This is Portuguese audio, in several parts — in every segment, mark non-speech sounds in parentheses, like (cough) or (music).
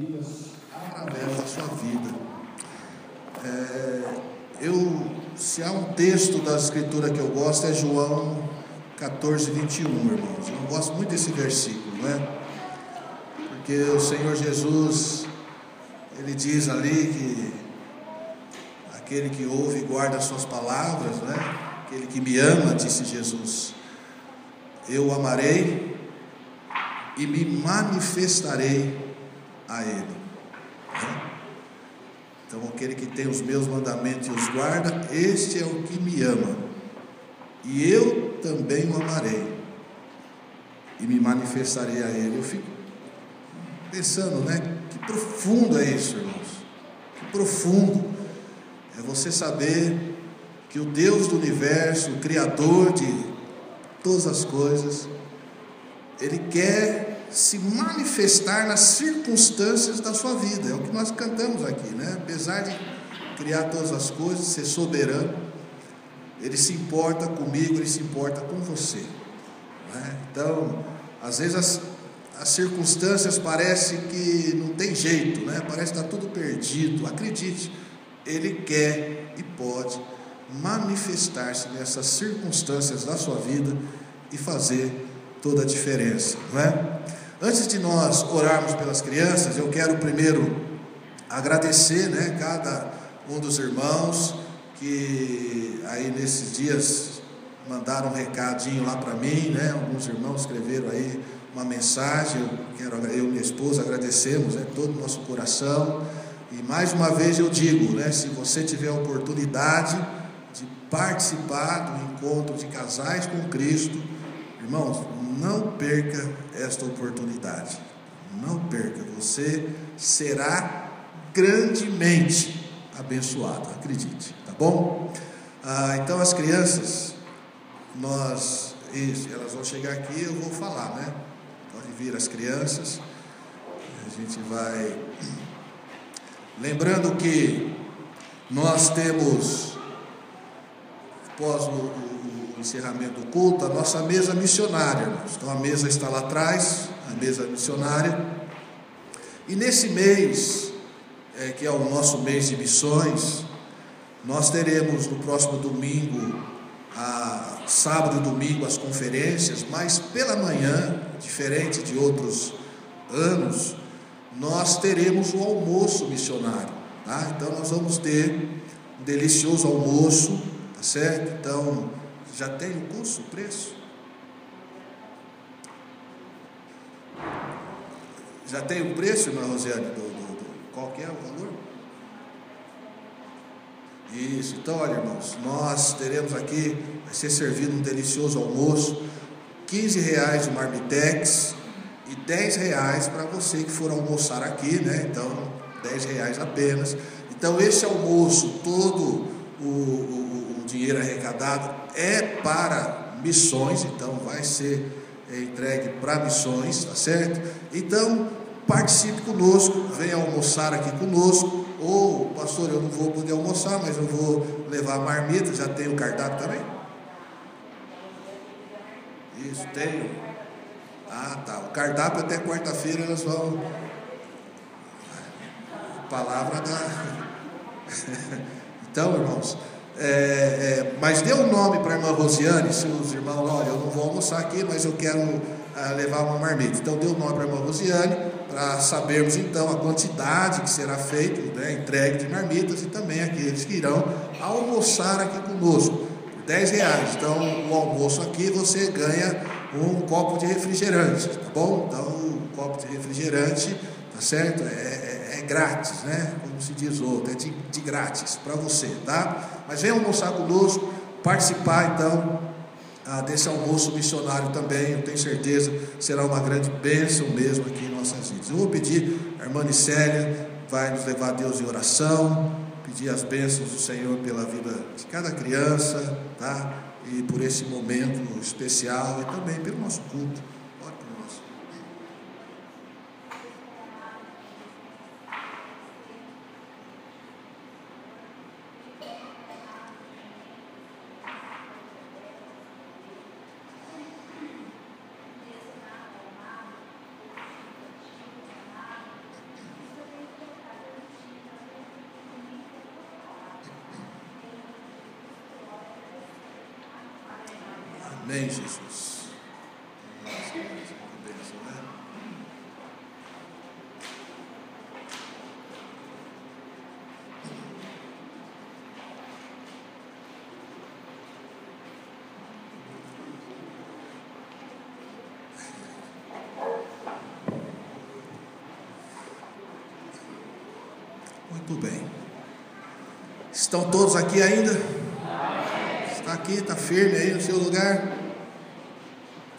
maravilhas através da sua vida. É, eu, se há um texto da Escritura que eu gosto, é João 14, 21, irmãos. Eu gosto muito desse versículo, não é? Porque o Senhor Jesus, ele diz ali que aquele que ouve e guarda as suas palavras, né? Aquele que me ama, disse Jesus, eu o amarei e me manifestarei a Ele. Então, aquele que tem os meus mandamentos e os guarda, este é o que me ama. E eu também o amarei e me manifestarei a Ele. Eu fico pensando, né? Que profundo é isso, irmãos. Que profundo é você saber que o Deus do universo, o Criador de todas as coisas, Ele quer se manifestar nas circunstâncias da sua vida. É o que nós cantamos aqui, né? Apesar de criar todas as coisas, ser soberano, Ele se importa comigo, Ele se importa com você. Né? Então, às vezes as, as circunstâncias parecem que não tem jeito, né? Parece que está tudo perdido. Acredite, Ele quer e pode manifestar-se nessas circunstâncias da sua vida e fazer toda a diferença, não é? Antes de nós orarmos pelas crianças, eu quero primeiro agradecer, né, cada um dos irmãos que aí nesses dias mandaram um recadinho lá para mim, né? Alguns irmãos escreveram aí uma mensagem. Eu quero eu e minha esposa agradecemos, né, todo o nosso coração. E mais uma vez eu digo, né, se você tiver a oportunidade de participar do encontro de casais com Cristo, irmãos, não perca esta oportunidade. Não perca, você será grandemente abençoado, acredite, tá bom? Ah, então as crianças, nós, elas vão chegar aqui, eu vou falar, né? Pode vir as crianças, a gente vai. Lembrando que nós temos, após o encerramento do culto, a nossa mesa missionária. Então a mesa está lá atrás, a mesa missionária. E nesse mês, é, que é o nosso mês de missões, nós teremos no próximo domingo, a, sábado e domingo, as conferências, mas pela manhã, diferente de outros anos, nós teremos o almoço missionário. Tá? Então nós vamos ter um delicioso almoço, tá certo? Então, já tem o curso, o preço? Já tem o preço, irmã Rosiane, do, do, do, qual que é o valor? Isso, então olha irmãos, nós teremos aqui, vai ser servido um delicioso almoço, 15 reais de marmitex e 10 reais para você que for almoçar aqui, né? Então, 10 reais apenas. Então, esse almoço, todo o, o, o dinheiro arrecadado é para missões, então vai ser entregue para missões, tá certo? Então, participe conosco, venha almoçar aqui conosco, ou, pastor, eu não vou poder almoçar, mas eu vou levar a marmita, já tem o cardápio também? Isso, tenho. Ah, tá. O cardápio até quarta-feira elas vão. Palavra da. (laughs) então, irmãos, é, é, mas dê um nome para a irmã Rosiane, se os irmãos, olha, eu não vou almoçar aqui, mas eu quero ah, levar uma marmita. Então, dê um nome para a irmã Rosiane, para sabermos então a quantidade que será feito, né, entregue de marmitas e também aqueles que irão almoçar aqui conosco. Por 10 reais. Então, o almoço aqui você ganha um copo de refrigerante, tá bom? Então, um copo de refrigerante, tá certo? É, é, grátis, né? Como se diz outro, é de, de grátis para você, tá? Mas venha almoçar conosco, participar então ah, desse almoço missionário também, eu tenho certeza será uma grande bênção mesmo aqui em nossas vidas. Eu vou pedir, a irmã Nicélia vai nos levar a Deus em oração, pedir as bênçãos do Senhor pela vida de cada criança, tá? E por esse momento especial e também pelo nosso culto. Ore por nós. Amém, Jesus. Muito bem. Estão todos aqui ainda? Está aqui, está firme aí no seu lugar?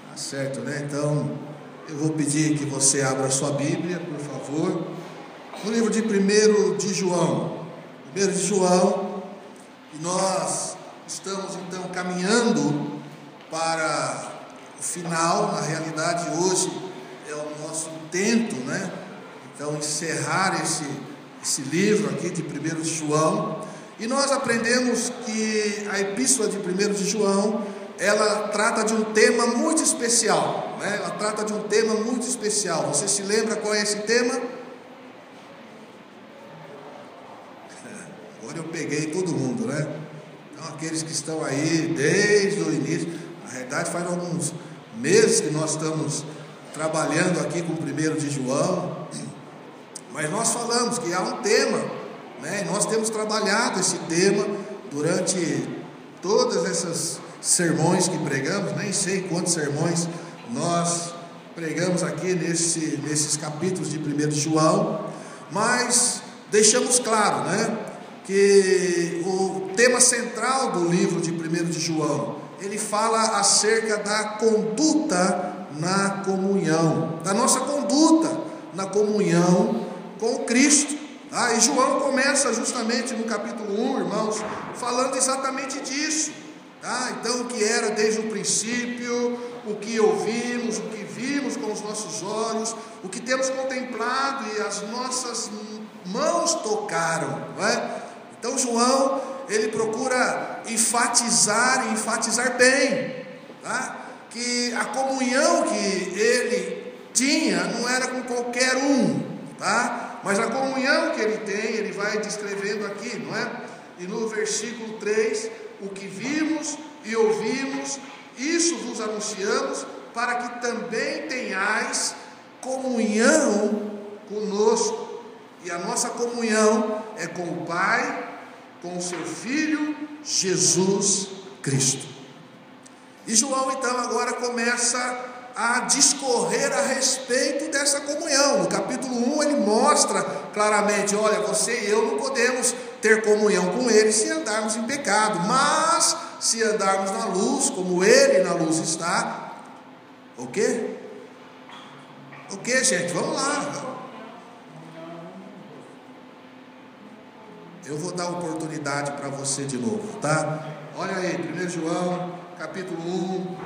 Tá certo, né? Então, eu vou pedir que você abra a sua Bíblia, por favor. No livro de 1 de João. 1 de João. E nós estamos então caminhando para o final. Na realidade, hoje é o nosso intento, né? Então, encerrar esse esse livro aqui de 1 de João, e nós aprendemos que a epístola de 1 de João, ela trata de um tema muito especial, né? ela trata de um tema muito especial. Você se lembra qual é esse tema? Agora eu peguei todo mundo, né? Então, aqueles que estão aí desde o início, na verdade faz alguns meses que nós estamos trabalhando aqui com o 1 de João, mas nós falamos que há um tema, né? nós temos trabalhado esse tema durante todas essas sermões que pregamos, nem sei quantos sermões nós pregamos aqui nesse, nesses capítulos de 1 de João, mas deixamos claro, né? Que o tema central do livro de 1 de João, ele fala acerca da conduta na comunhão, da nossa conduta na comunhão com Cristo. Ah, e João começa justamente no capítulo 1, irmãos, falando exatamente disso. Tá? Então, o que era desde o princípio, o que ouvimos, o que vimos com os nossos olhos, o que temos contemplado e as nossas mãos tocaram. Não é? Então, João, ele procura enfatizar e enfatizar bem, tá? que a comunhão que ele tinha não era com qualquer um, tá? Mas a comunhão que ele tem, ele vai descrevendo aqui, não é? E no versículo 3, o que vimos e ouvimos, isso vos anunciamos, para que também tenhais comunhão conosco. E a nossa comunhão é com o Pai, com o seu Filho Jesus Cristo. E João então agora começa a discorrer a respeito dessa comunhão. No capítulo 1 ele mostra claramente: olha, você e eu não podemos ter comunhão com ele se andarmos em pecado, mas se andarmos na luz, como ele na luz está, o quê? O que, gente? Vamos lá. Eu vou dar oportunidade para você de novo, tá? Olha aí, 1 João, capítulo 1,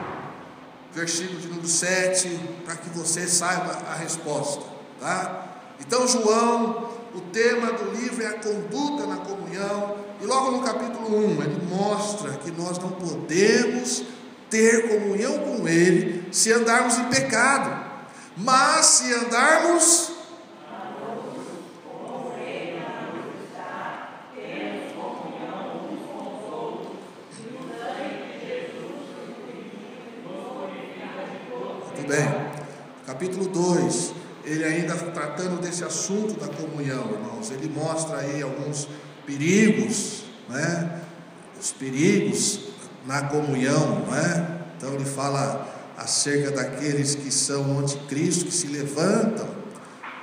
versículo de número 7, para que você saiba a resposta, tá? Então, João, o tema do livro é a conduta na comunhão, e logo no capítulo 1, ele mostra que nós não podemos ter comunhão com Ele se andarmos em pecado, mas se andarmos capítulo 2, ele ainda desse assunto da comunhão, irmãos, ele mostra aí alguns perigos, né? Os perigos na comunhão, né? Então ele fala acerca daqueles que são anticristo, que se levantam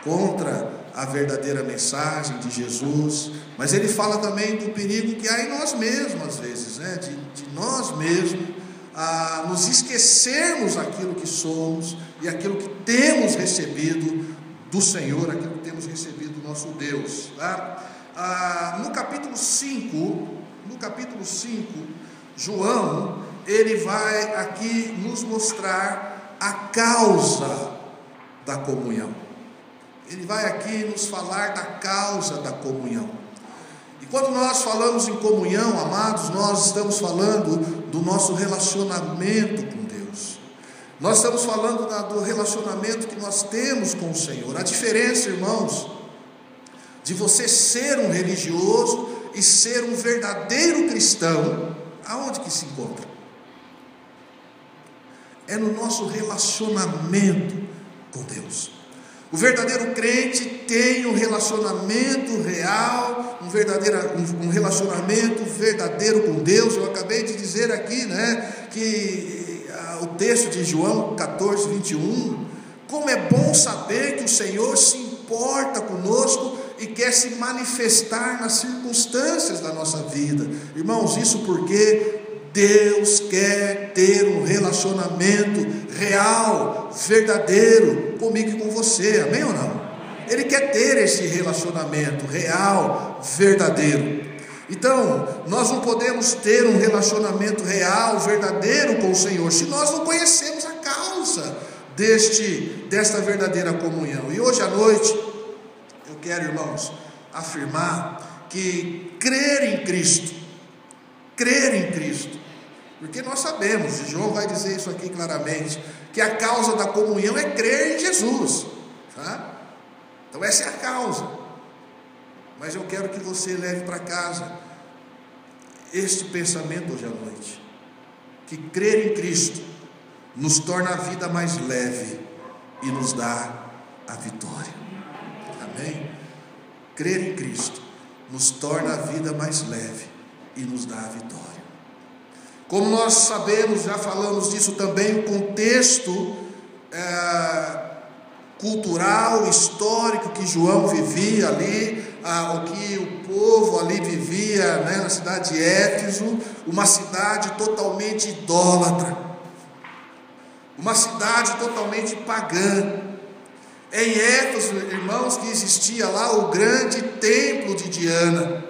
contra a verdadeira mensagem de Jesus, mas ele fala também do perigo que há em nós mesmos, às vezes, né? de, de nós mesmos a nos esquecermos aquilo que somos e aquilo que temos recebido do Senhor, aquilo que temos recebido do nosso Deus. Tá? Ah, no capítulo 5, no capítulo 5, João, ele vai aqui nos mostrar a causa da comunhão. Ele vai aqui nos falar da causa da comunhão. Quando nós falamos em comunhão, amados, nós estamos falando do nosso relacionamento com. Nós estamos falando do relacionamento que nós temos com o Senhor. A diferença, irmãos, de você ser um religioso e ser um verdadeiro cristão, aonde que se encontra? é no nosso relacionamento com Deus. O verdadeiro crente tem um relacionamento real, um, verdadeiro, um relacionamento verdadeiro com Deus. Eu acabei de dizer aqui, né, que o texto de João 14, 21, como é bom saber que o Senhor se importa conosco e quer se manifestar nas circunstâncias da nossa vida. Irmãos, isso porque Deus quer ter um relacionamento real, verdadeiro comigo e com você, amém ou não? Ele quer ter esse relacionamento real, verdadeiro. Então, nós não podemos ter um relacionamento real, verdadeiro com o Senhor, se nós não conhecemos a causa deste, desta verdadeira comunhão. E hoje à noite, eu quero, irmãos, afirmar que crer em Cristo, crer em Cristo, porque nós sabemos, e João vai dizer isso aqui claramente, que a causa da comunhão é crer em Jesus. Tá? Então essa é a causa. Mas eu quero que você leve para casa este pensamento hoje à noite. Que crer em Cristo nos torna a vida mais leve e nos dá a vitória. Amém? Crer em Cristo nos torna a vida mais leve e nos dá a vitória. Como nós sabemos, já falamos disso também, o contexto é, cultural, histórico que João vivia ali, o que o povo ali vivia né, na cidade de Éfeso, uma cidade totalmente idólatra, uma cidade totalmente pagã. Em Éfeso, irmãos, que existia lá o grande templo de Diana.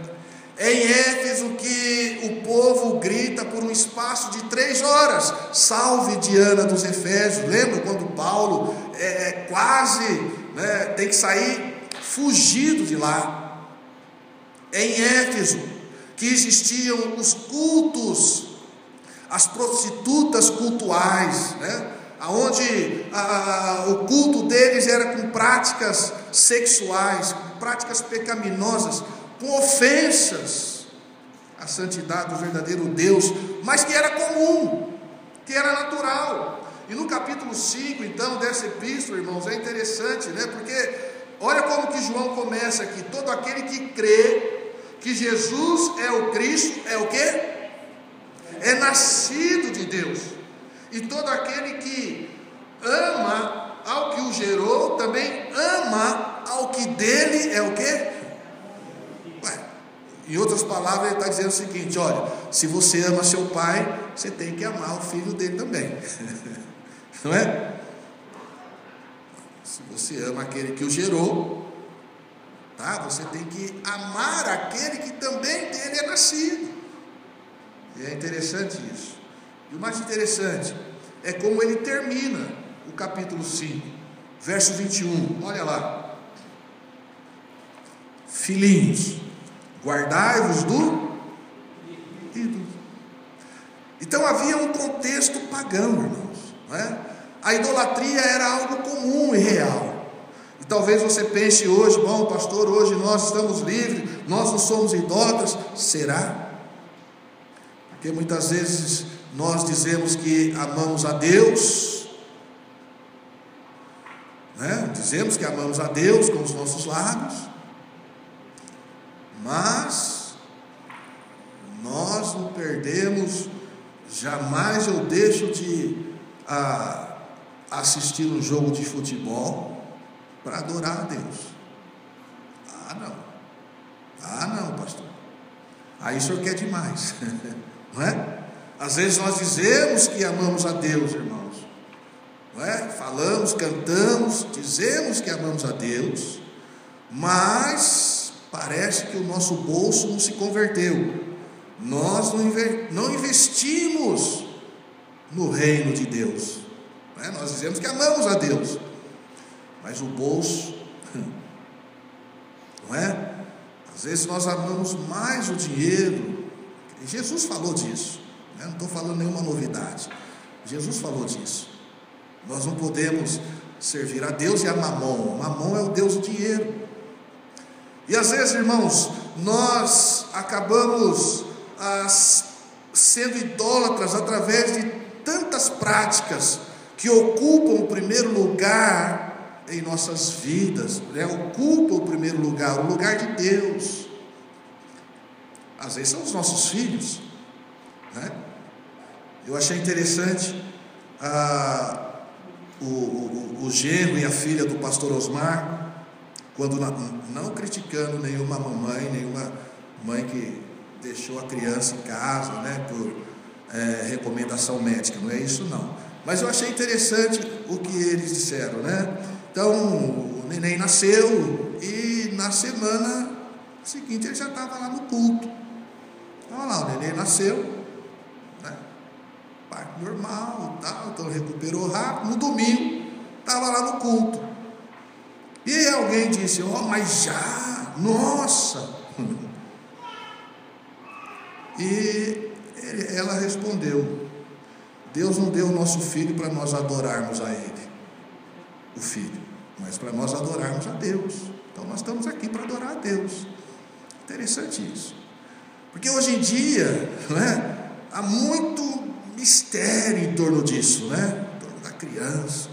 Em Éfeso, que o povo grita por um espaço de três horas: Salve Diana dos Efésios. Lembra quando Paulo é, é quase né, tem que sair fugido de lá? Em Éfeso, que existiam os cultos, as prostitutas cultuais, né? onde o culto deles era com práticas sexuais, com práticas pecaminosas com ofensas à santidade do verdadeiro Deus, mas que era comum, que era natural. E no capítulo 5, então, dessa epístola, irmãos, é interessante, né? Porque olha como que João começa aqui: todo aquele que crê que Jesus é o Cristo, é o que? É nascido de Deus. E todo aquele que ama ao que o gerou, também ama ao que dele é o que? Em outras palavras, ele está dizendo o seguinte: olha, se você ama seu pai, você tem que amar o filho dele também, (laughs) não é? Se você ama aquele que o gerou, tá? Você tem que amar aquele que também dele é nascido. E é interessante isso. E o mais interessante é como ele termina o capítulo 5, verso 21. Olha lá. Filhinhos, Guardai-vos do ídolo. Então havia um contexto pagão, irmãos. Não é? A idolatria era algo comum e real. E talvez você pense hoje, bom, pastor, hoje nós estamos livres, nós não somos idólatras. Será? Porque muitas vezes nós dizemos que amamos a Deus, né? dizemos que amamos a Deus com os nossos lábios, mas nós não perdemos, jamais eu deixo de a, assistir um jogo de futebol para adorar a Deus. Ah, não. Ah, não, pastor. Aí o senhor quer demais, (laughs) não é? Às vezes nós dizemos que amamos a Deus, irmãos, não é? Falamos, cantamos, dizemos que amamos a Deus, mas parece que o nosso bolso não se converteu. Nós não investimos no reino de Deus. Né? Nós dizemos que amamos a Deus, mas o bolso, (laughs) não é? Às vezes nós amamos mais o dinheiro. Jesus falou disso. Né? Não estou falando nenhuma novidade. Jesus falou disso. Nós não podemos servir a Deus e a Mamon. Mamon é o Deus do dinheiro. E às vezes, irmãos, nós acabamos ah, sendo idólatras através de tantas práticas, que ocupam o primeiro lugar em nossas vidas, né? ocupam o primeiro lugar, o lugar de Deus. Às vezes são os nossos filhos, né? Eu achei interessante ah, o, o, o genro e a filha do pastor Osmar, quando não, não criticando nenhuma mamãe, nenhuma mãe que deixou a criança em casa, né, por é, recomendação médica, não é isso não. Mas eu achei interessante o que eles disseram, né? Então, o neném nasceu e na semana seguinte ele já estava lá no culto. Então, lá, o neném nasceu, né? Parto normal e tal, então recuperou rápido. No domingo, estava lá no culto. E alguém disse: Ó, oh, mas já, nossa! (laughs) E ela respondeu: Deus não deu o nosso filho para nós adorarmos a Ele, o filho, mas para nós adorarmos a Deus. Então nós estamos aqui para adorar a Deus. Interessante isso. Porque hoje em dia, né, há muito mistério em torno disso, né? Em torno da criança.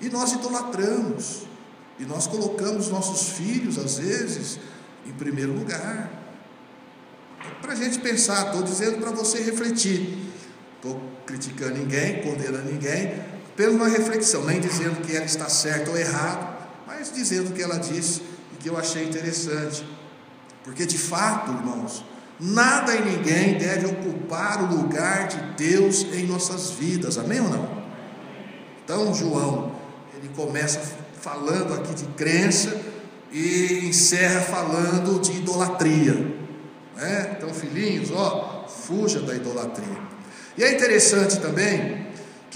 E nós idolatramos. E nós colocamos nossos filhos, às vezes, em primeiro lugar. Para a gente pensar, estou dizendo para você refletir. Estou criticando ninguém, condenando ninguém, uma reflexão, nem dizendo que ela está certa ou errado, mas dizendo o que ela disse e que eu achei interessante. Porque de fato, irmãos, nada e ninguém deve ocupar o lugar de Deus em nossas vidas, amém ou não? Então, João, ele começa falando aqui de crença e encerra falando de idolatria. Né? Então, filhinhos, ó, fuja da idolatria. E é interessante também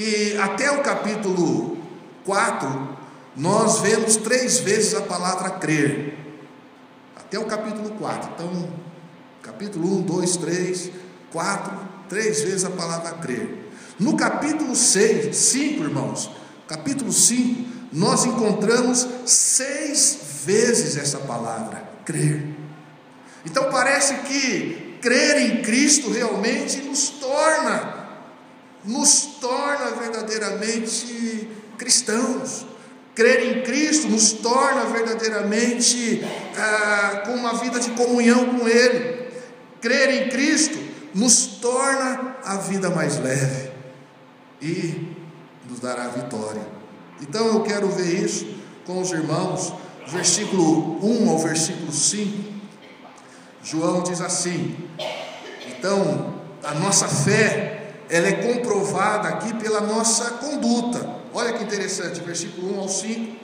que até o capítulo 4 nós vemos três vezes a palavra crer. Até o capítulo 4. Então, capítulo 1, 2, 3, 4, três vezes a palavra crer. No capítulo 6, 5, irmãos, capítulo 5, nós encontramos seis vezes essa palavra, crer. Então parece que crer em Cristo realmente nos torna, nos torna verdadeiramente cristãos. Crer em Cristo nos torna verdadeiramente ah, com uma vida de comunhão com Ele. Crer em Cristo nos torna a vida mais leve e nos dará vitória. Então eu quero ver isso com os irmãos, versículo 1 ao versículo 5. João diz assim: então, a nossa fé, ela é comprovada aqui pela nossa conduta. Olha que interessante, versículo 1 ao 5,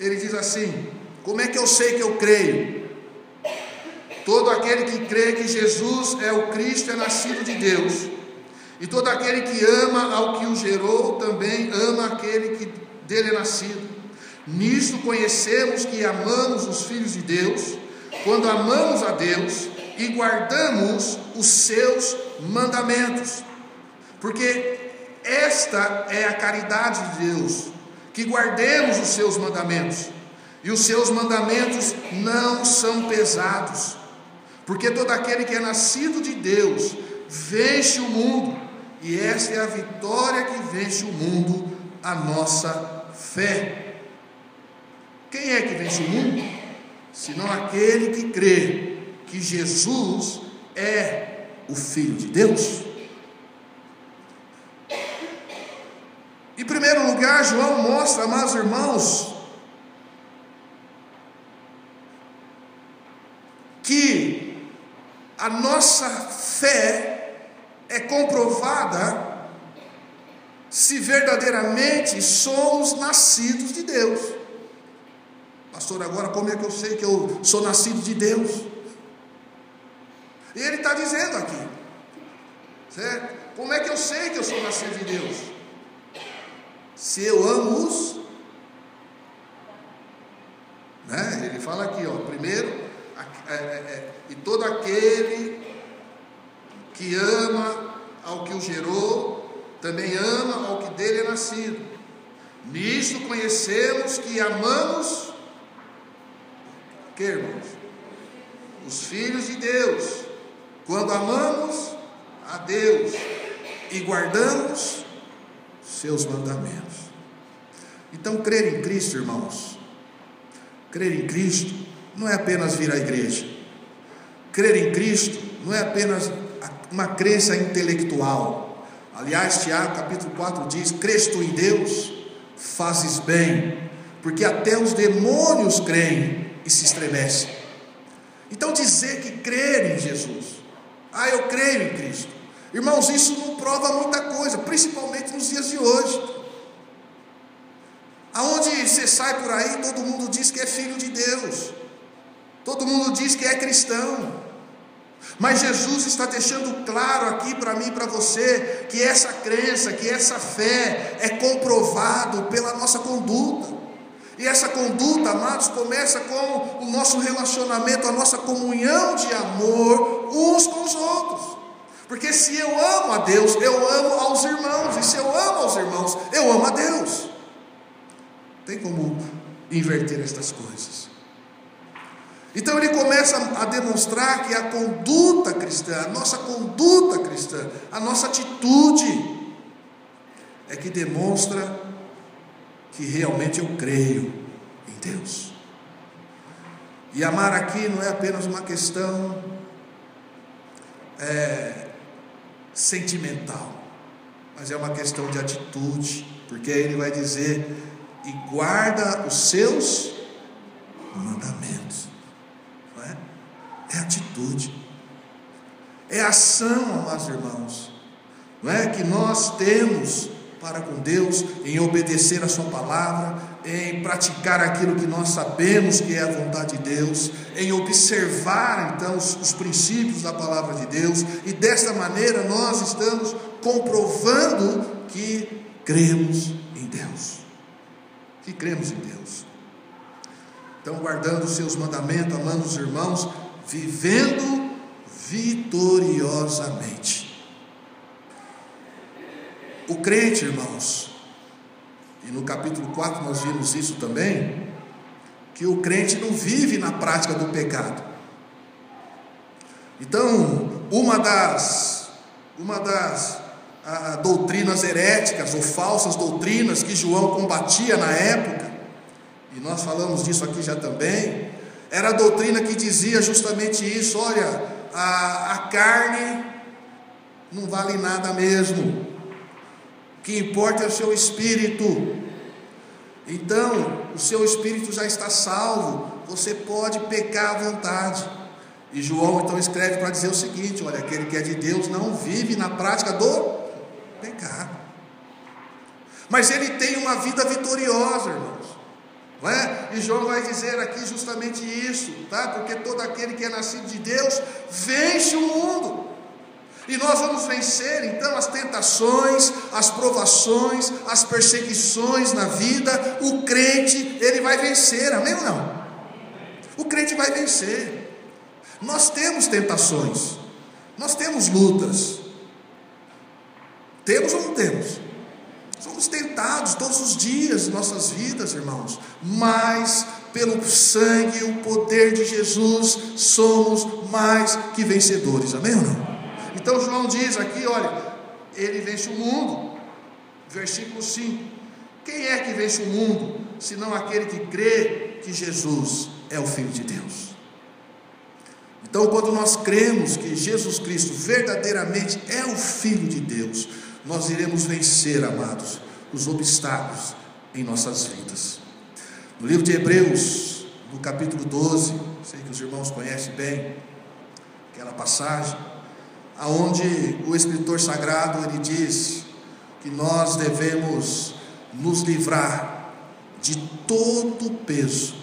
ele diz assim: Como é que eu sei que eu creio? Todo aquele que crê que Jesus é o Cristo é nascido de Deus. E todo aquele que ama ao que o gerou também ama aquele que dele é nascido. Nisto conhecemos que amamos os filhos de Deus quando amamos a Deus e guardamos os seus mandamentos. Porque esta é a caridade de Deus, que guardemos os seus mandamentos. E os seus mandamentos não são pesados, porque todo aquele que é nascido de Deus vence o mundo, e esta é a vitória que vence o mundo, a nossa fé. Quem é que vence o mundo? senão aquele que crê que Jesus é o Filho de Deus. Em primeiro lugar, João mostra, amados irmãos, que a nossa fé é comprovada se verdadeiramente somos nascidos de Deus. Pastor, agora como é que eu sei que eu sou nascido de Deus? E ele está dizendo aqui, certo? Como é que eu sei que eu sou nascido de Deus? Se eu amo os. Né? Ele fala aqui, ó, primeiro, é, é, é, e todo aquele que ama ao que o gerou, também ama ao que dele é nascido. Nisto conhecemos que amamos que, irmãos? Os filhos de Deus, quando amamos a Deus e guardamos seus mandamentos. Então, crer em Cristo, irmãos, crer em Cristo não é apenas vir à igreja. Crer em Cristo não é apenas uma crença intelectual. Aliás, Tiago capítulo 4 diz: Crês tu em Deus, fazes bem, porque até os demônios creem e se estremecem. Então, dizer que crer em Jesus, ah, eu creio em Cristo, irmãos, isso não prova muita coisa, principalmente nos dias de hoje. Aonde você sai por aí, todo mundo diz que é filho de Deus, todo mundo diz que é cristão. Mas Jesus está deixando claro aqui para mim e para você que essa crença, que essa fé é comprovado pela nossa conduta. E essa conduta, amados, começa com o nosso relacionamento, a nossa comunhão de amor uns com os outros. Porque se eu amo a Deus, eu amo aos irmãos, e se eu amo aos irmãos, eu amo a Deus. Tem como inverter estas coisas. Então ele começa a demonstrar que a conduta cristã, a nossa conduta cristã, a nossa atitude, é que demonstra que realmente eu creio em Deus. E amar aqui não é apenas uma questão é, sentimental, mas é uma questão de atitude, porque aí ele vai dizer: e guarda os seus mandamentos. Não é? é atitude, é ação, amados irmãos, não é que nós temos para com Deus, em obedecer a Sua palavra, em praticar aquilo que nós sabemos que é a vontade de Deus, em observar então os, os princípios da palavra de Deus, e desta maneira nós estamos comprovando que cremos em Deus. Que cremos em Deus. Então, guardando os seus mandamentos, amando os irmãos, vivendo vitoriosamente. O crente, irmãos, e no capítulo 4 nós vimos isso também, que o crente não vive na prática do pecado. Então, uma das, uma das a, a, doutrinas heréticas ou falsas doutrinas que João combatia na época, e nós falamos disso aqui já também, era a doutrina que dizia justamente isso: olha, a, a carne não vale nada mesmo que importa é o seu espírito. Então, o seu espírito já está salvo, você pode pecar à vontade. E João então escreve para dizer o seguinte: olha, aquele que é de Deus não vive na prática do pecado, mas ele tem uma vida vitoriosa, irmãos. Não é? E João vai dizer aqui justamente isso, tá? Porque todo aquele que é nascido de Deus vence o mundo. E nós vamos vencer então as tentações, as provações, as perseguições na vida. O crente, ele vai vencer, amém ou não? O crente vai vencer. Nós temos tentações, nós temos lutas. Temos ou não temos? Somos tentados todos os dias em nossas vidas, irmãos, mas pelo sangue e o poder de Jesus somos mais que vencedores, amém ou não? Então João diz aqui, olha, ele vence o mundo. Versículo 5. Quem é que vence o mundo, senão aquele que crê que Jesus é o Filho de Deus? Então, quando nós cremos que Jesus Cristo verdadeiramente é o Filho de Deus, nós iremos vencer, amados, os obstáculos em nossas vidas. No livro de Hebreus, no capítulo 12, sei que os irmãos conhecem bem aquela passagem aonde o escritor sagrado ele diz que nós devemos nos livrar de todo peso,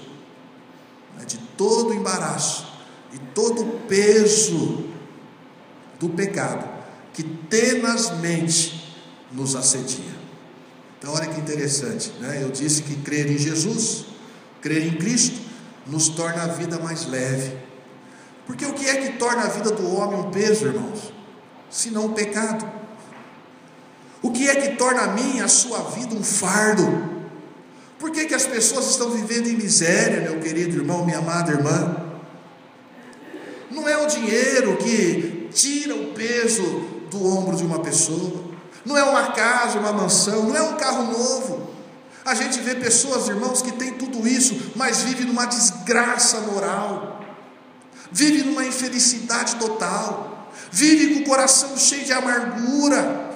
né, de todo embaraço e todo peso do pecado que tenazmente nos assedia. Então, olha que interessante, né? Eu disse que crer em Jesus, crer em Cristo, nos torna a vida mais leve porque o que é que torna a vida do homem um peso, irmãos? Se não o pecado. O que é que torna a minha, a sua vida um fardo? Por que, que as pessoas estão vivendo em miséria, meu querido irmão, minha amada irmã? Não é o dinheiro que tira o peso do ombro de uma pessoa, não é uma casa, uma mansão, não é um carro novo, A gente vê pessoas, irmãos, que têm tudo isso, mas vivem numa desgraça moral, vive numa infelicidade total, vive com o coração cheio de amargura.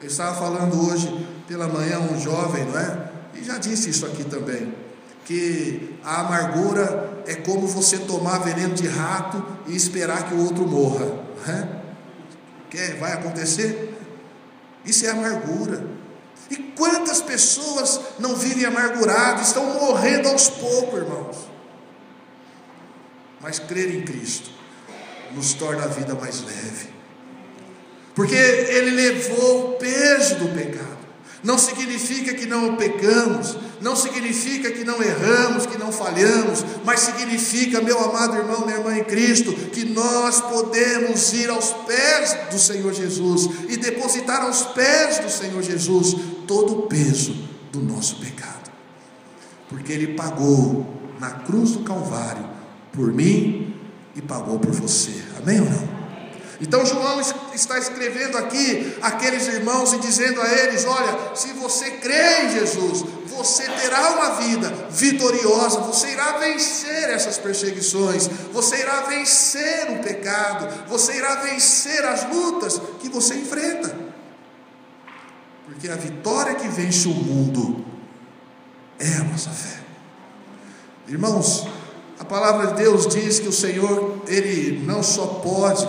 Eu estava falando hoje pela manhã um jovem, não é? E já disse isso aqui também, que a amargura é como você tomar veneno de rato e esperar que o outro morra. Né? Quer, vai acontecer? Isso é amargura. E quantas pessoas não vivem amarguradas, estão morrendo aos poucos, irmãos. Mas crer em Cristo nos torna a vida mais leve. Porque Ele levou o peso do pecado. Não significa que não pecamos, não significa que não erramos, que não falhamos, mas significa, meu amado irmão, minha irmã em Cristo, que nós podemos ir aos pés do Senhor Jesus e depositar aos pés do Senhor Jesus todo o peso do nosso pecado, porque Ele pagou na cruz do Calvário por mim e pagou por você, amém ou não? Então João está escrevendo aqui aqueles irmãos e dizendo a eles: olha, se você crê em Jesus, você terá uma vida vitoriosa, você irá vencer essas perseguições, você irá vencer o pecado, você irá vencer as lutas que você enfrenta. Porque a vitória que vence o mundo é a nossa fé. Irmãos, palavra de Deus diz que o Senhor, Ele não só pode,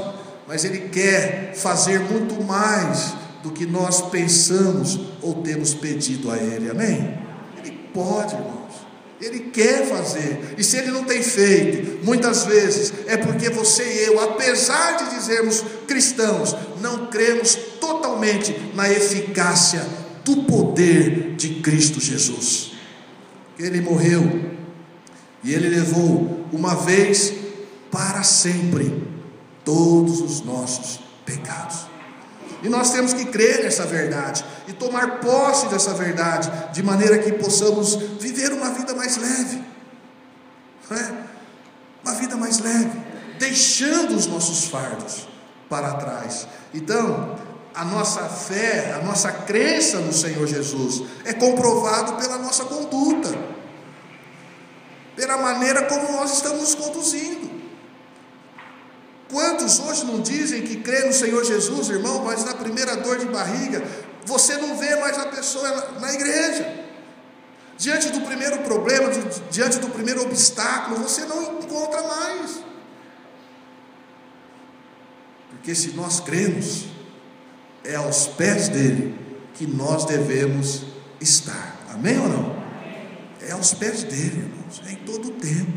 mas Ele quer fazer muito mais do que nós pensamos ou temos pedido a Ele, amém? Ele pode, irmãos, Ele quer fazer, e se Ele não tem feito, muitas vezes é porque você e eu, apesar de dizermos cristãos, não cremos totalmente na eficácia do poder de Cristo Jesus. Ele morreu e Ele levou uma vez para sempre todos os nossos pecados. E nós temos que crer nessa verdade e tomar posse dessa verdade, de maneira que possamos viver uma vida mais leve, é? uma vida mais leve, deixando os nossos fardos para trás. Então, a nossa fé, a nossa crença no Senhor Jesus é comprovado pela nossa conduta, pela maneira como nós estamos nos conduzindo. Quantos hoje não dizem que crê no Senhor Jesus, irmão, mas na primeira dor de barriga, você não vê mais a pessoa na igreja. Diante do primeiro problema, diante do primeiro obstáculo, você não encontra mais. Porque se nós cremos, é aos pés dele que nós devemos estar. Amém ou não? É aos pés dele, irmãos, é em todo o tempo.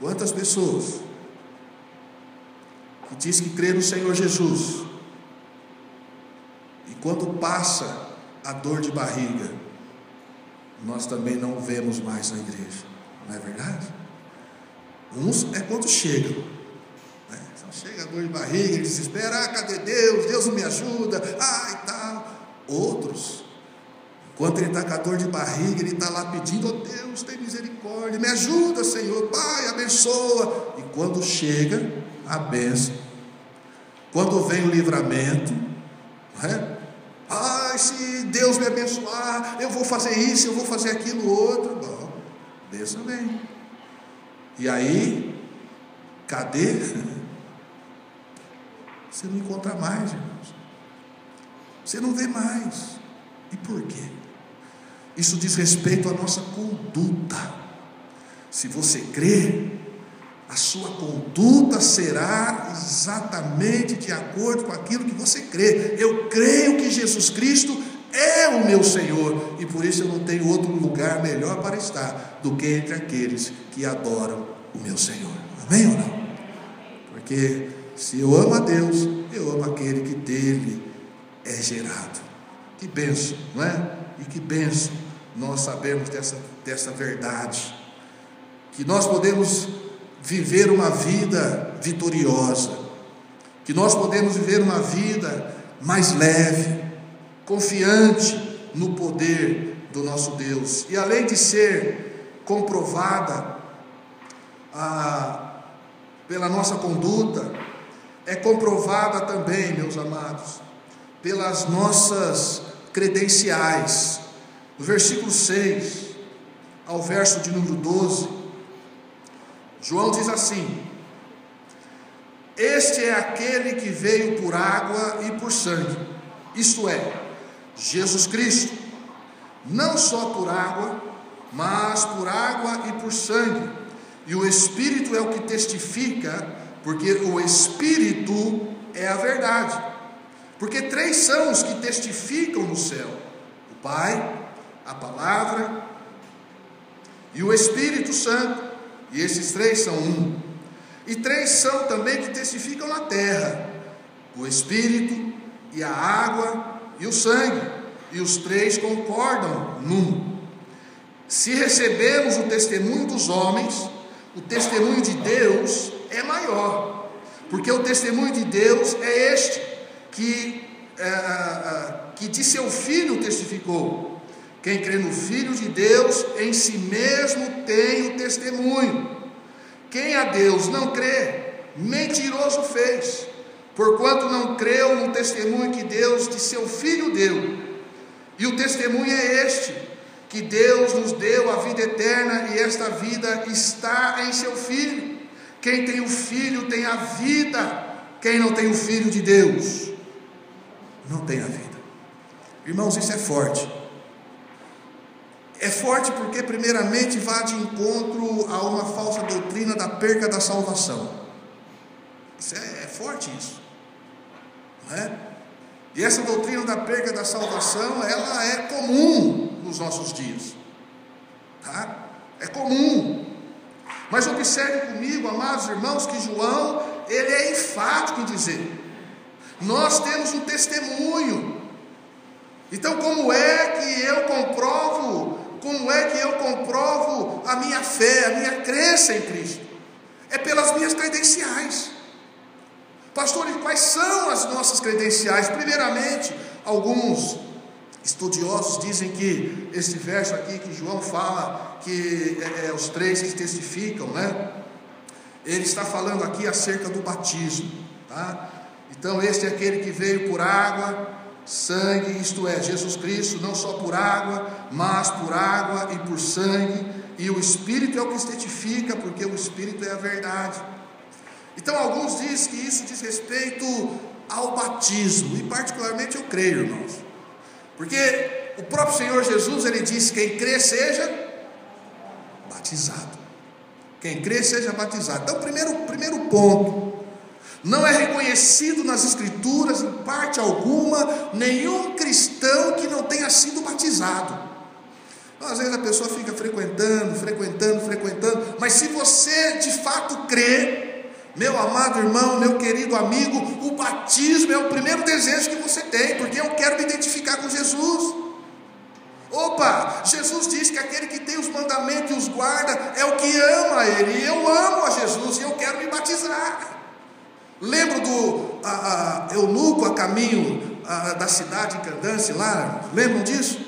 Quantas pessoas que diz que crê no Senhor Jesus e quando passa a dor de barriga, nós também não vemos mais na igreja, não é verdade? Uns é quando chegam, né? Chega a dor de barriga, desespera, ah, cadê Deus? Deus não me ajuda, ah e tal. Outros quando ele está com a dor de barriga, ele está lá pedindo, oh Deus, tem misericórdia, me ajuda, Senhor, Pai, abençoa. E quando chega a bênção, quando vem o livramento, não é? Ai, se Deus me abençoar, eu vou fazer isso, eu vou fazer aquilo outro. Bom, bênção vem. E aí, cadê? Você não encontra mais, irmãos. Você não vê mais. E por quê? Isso diz respeito à nossa conduta. Se você crê, a sua conduta será exatamente de acordo com aquilo que você crê. Eu creio que Jesus Cristo é o meu Senhor e por isso eu não tenho outro lugar melhor para estar do que entre aqueles que adoram o meu Senhor. Amém ou não? Porque se eu amo a Deus, eu amo aquele que dele é gerado. Que benção, não é? E que benção nós sabemos dessa, dessa verdade, que nós podemos viver uma vida vitoriosa, que nós podemos viver uma vida mais leve, confiante no poder do nosso Deus, e além de ser comprovada ah, pela nossa conduta, é comprovada também, meus amados, pelas nossas credenciais. No versículo 6 ao verso de número 12, João diz assim: Este é aquele que veio por água e por sangue, isto é, Jesus Cristo, não só por água, mas por água e por sangue. E o Espírito é o que testifica, porque o Espírito é a verdade. Porque três são os que testificam no céu: o Pai, a Palavra e o Espírito Santo. E esses três são um. E três são também que testificam na terra: o Espírito e a água e o sangue. E os três concordam num. Se recebemos o testemunho dos homens, o testemunho de Deus é maior, porque o testemunho de Deus é este, que, é, que de seu Filho testificou. Quem crê no Filho de Deus, em si mesmo tem o testemunho. Quem a Deus não crê, mentiroso fez, porquanto não creu no testemunho que Deus de seu Filho deu. E o testemunho é este: que Deus nos deu a vida eterna e esta vida está em seu Filho. Quem tem o Filho tem a vida, quem não tem o Filho de Deus não tem a vida. Irmãos, isso é forte. É forte porque, primeiramente, vai de encontro a uma falsa doutrina da perca da salvação. Isso é, é forte isso. Não é? E essa doutrina da perca da salvação, ela é comum nos nossos dias. Tá? É comum. Mas observe comigo, amados irmãos, que João, ele é enfático em dizer: nós temos um testemunho. Então, como é que eu comprovo como é que eu comprovo a minha fé, a minha crença em Cristo? É pelas minhas credenciais. Pastor, e quais são as nossas credenciais? Primeiramente, alguns estudiosos dizem que este verso aqui que João fala, que é, é, os três que testificam, né? Ele está falando aqui acerca do batismo, tá? Então, este é aquele que veio por água, sangue, isto é, Jesus Cristo, não só por água, mas por água e por sangue, e o Espírito é o que certifica, porque o Espírito é a verdade. Então, alguns dizem que isso diz respeito ao batismo, e particularmente eu creio, irmãos, porque o próprio Senhor Jesus ele disse: quem crê seja batizado. Quem crê seja batizado. Então, primeiro, primeiro ponto, não é reconhecido nas Escrituras, em parte alguma, nenhum cristão que não tenha sido batizado. Às vezes a pessoa fica frequentando, frequentando, frequentando, mas se você de fato crê, meu amado irmão, meu querido amigo, o batismo é o primeiro desejo que você tem, porque eu quero me identificar com Jesus. Opa, Jesus diz que aquele que tem os mandamentos e os guarda é o que ama a Ele, e eu amo a Jesus e eu quero me batizar. Lembro do a, a, eunuco a caminho a, da cidade de Candance lá? Lembram disso?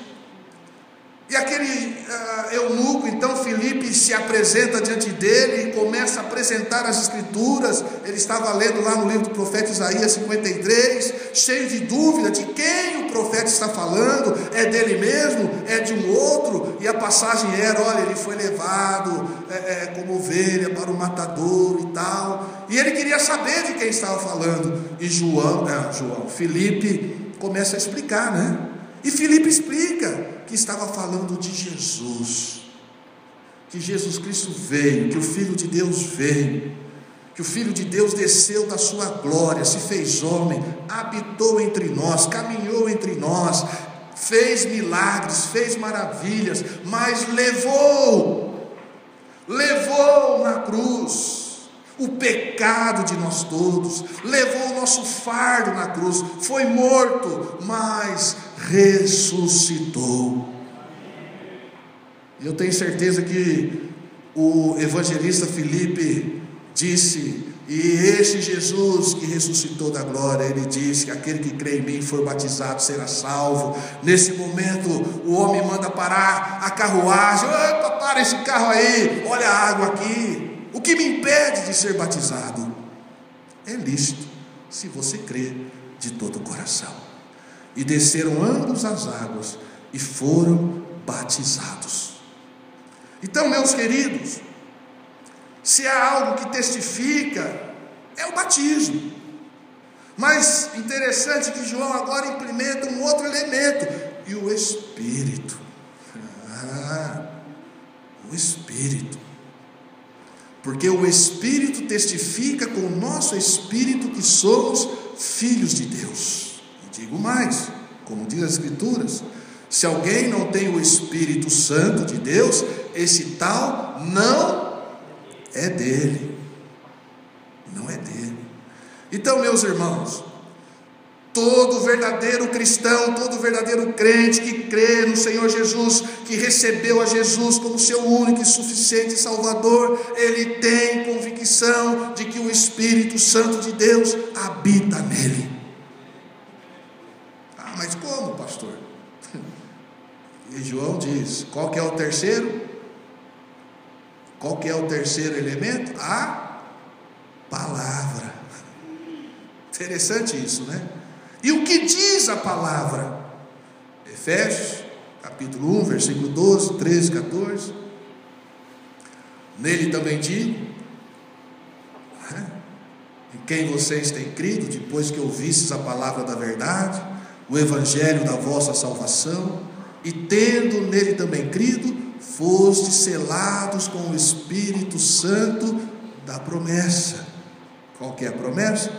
E aquele uh, eunuco, então Felipe se apresenta diante dele e começa a apresentar as escrituras. Ele estava lendo lá no livro do profeta Isaías 53, cheio de dúvida de quem o profeta está falando, é dele mesmo, é de um outro. E a passagem era: olha, ele foi levado é, é, como ovelha para o matador e tal. E ele queria saber de quem estava falando. E João, é, João, Felipe começa a explicar, né? E Filipe explica que estava falando de Jesus, que Jesus Cristo veio, que o Filho de Deus veio, que o Filho de Deus desceu da sua glória, se fez homem, habitou entre nós, caminhou entre nós, fez milagres, fez maravilhas, mas levou, levou na cruz o pecado de nós todos, levou o nosso fardo na cruz, foi morto, mas ressuscitou. Eu tenho certeza que o evangelista Felipe disse, e este Jesus que ressuscitou da glória, ele disse que aquele que crê em mim for batizado será salvo. Nesse momento, o homem manda parar a carruagem. Opa, para esse carro aí, olha a água aqui. O que me impede de ser batizado? É lícito, se você crê de todo o coração. E desceram ambos as águas e foram batizados. Então, meus queridos, se há algo que testifica, é o batismo. Mas interessante que João agora implementa um outro elemento, e o Espírito. Ah, o Espírito. Porque o Espírito testifica com o nosso espírito que somos filhos de Deus. Digo mais, como diz as Escrituras, se alguém não tem o Espírito Santo de Deus, esse tal não é dele. Não é dele. Então, meus irmãos, Todo verdadeiro cristão, todo verdadeiro crente que crê no Senhor Jesus, que recebeu a Jesus como seu único e suficiente Salvador, ele tem convicção de que o Espírito Santo de Deus habita nele. Mas como, pastor? (laughs) E João diz: qual que é o terceiro? Qual que é o terceiro elemento? A palavra. (laughs) Interessante isso, né? E o que diz a palavra? Efésios, capítulo 1, versículo 12, 13, 14. Nele também digo, né, em quem vocês têm crido, depois que ouvistes a palavra da verdade, o evangelho da vossa salvação, e tendo nele também crido, fostes selados com o Espírito Santo da promessa. Qual que é a promessa?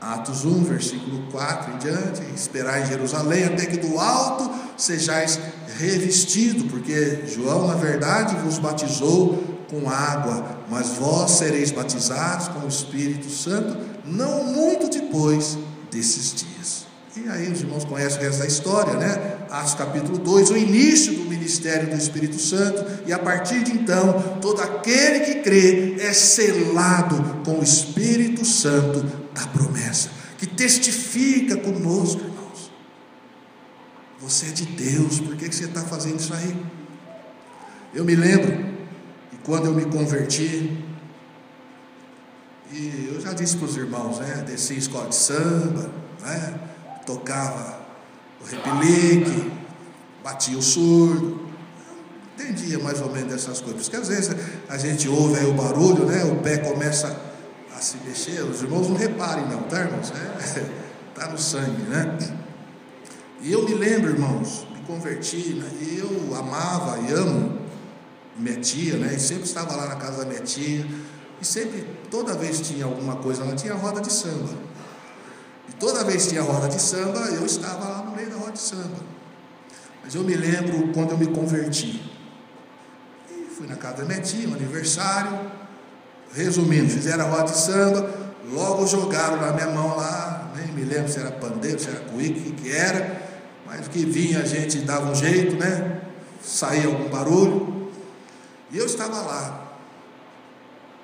Atos 1, versículo 4 em diante, esperar em Jerusalém até que do alto sejais revestido, porque João, na verdade, vos batizou com água, mas vós sereis batizados com o Espírito Santo, não muito depois desses dias. E aí os irmãos conhecem o resto da história, né? Atos capítulo 2, o início do ministério do Espírito Santo, e a partir de então, todo aquele que crê é selado com o Espírito Santo da promessa, que testifica conosco, irmãos. Você é de Deus, por que você está fazendo isso aí? Eu me lembro que quando eu me converti, e eu já disse para os irmãos, né? Desci escola de samba, né? Tocava o repelique, batia o surdo. Entendia mais ou menos dessas coisas, porque às vezes a gente ouve aí o barulho, né? O pé começa a se mexer, os irmãos não reparem não, tá irmãos? É, (laughs) tá no sangue, né? E eu me lembro, irmãos, me converti, né? e eu amava e amo minha tia, né? E sempre estava lá na casa da minha tia, e sempre, toda vez tinha alguma coisa, ela tinha roda de samba. Toda vez que tinha roda de samba, eu estava lá no meio da roda de samba. Mas eu me lembro quando eu me converti. E fui na casa da minha aniversário. Resumindo, fizeram a roda de samba, logo jogaram na minha mão lá, nem me lembro se era pandeiro, se era cuíque, o que, que era, mas o que vinha a gente dava um jeito, né? Saía algum barulho. E eu estava lá.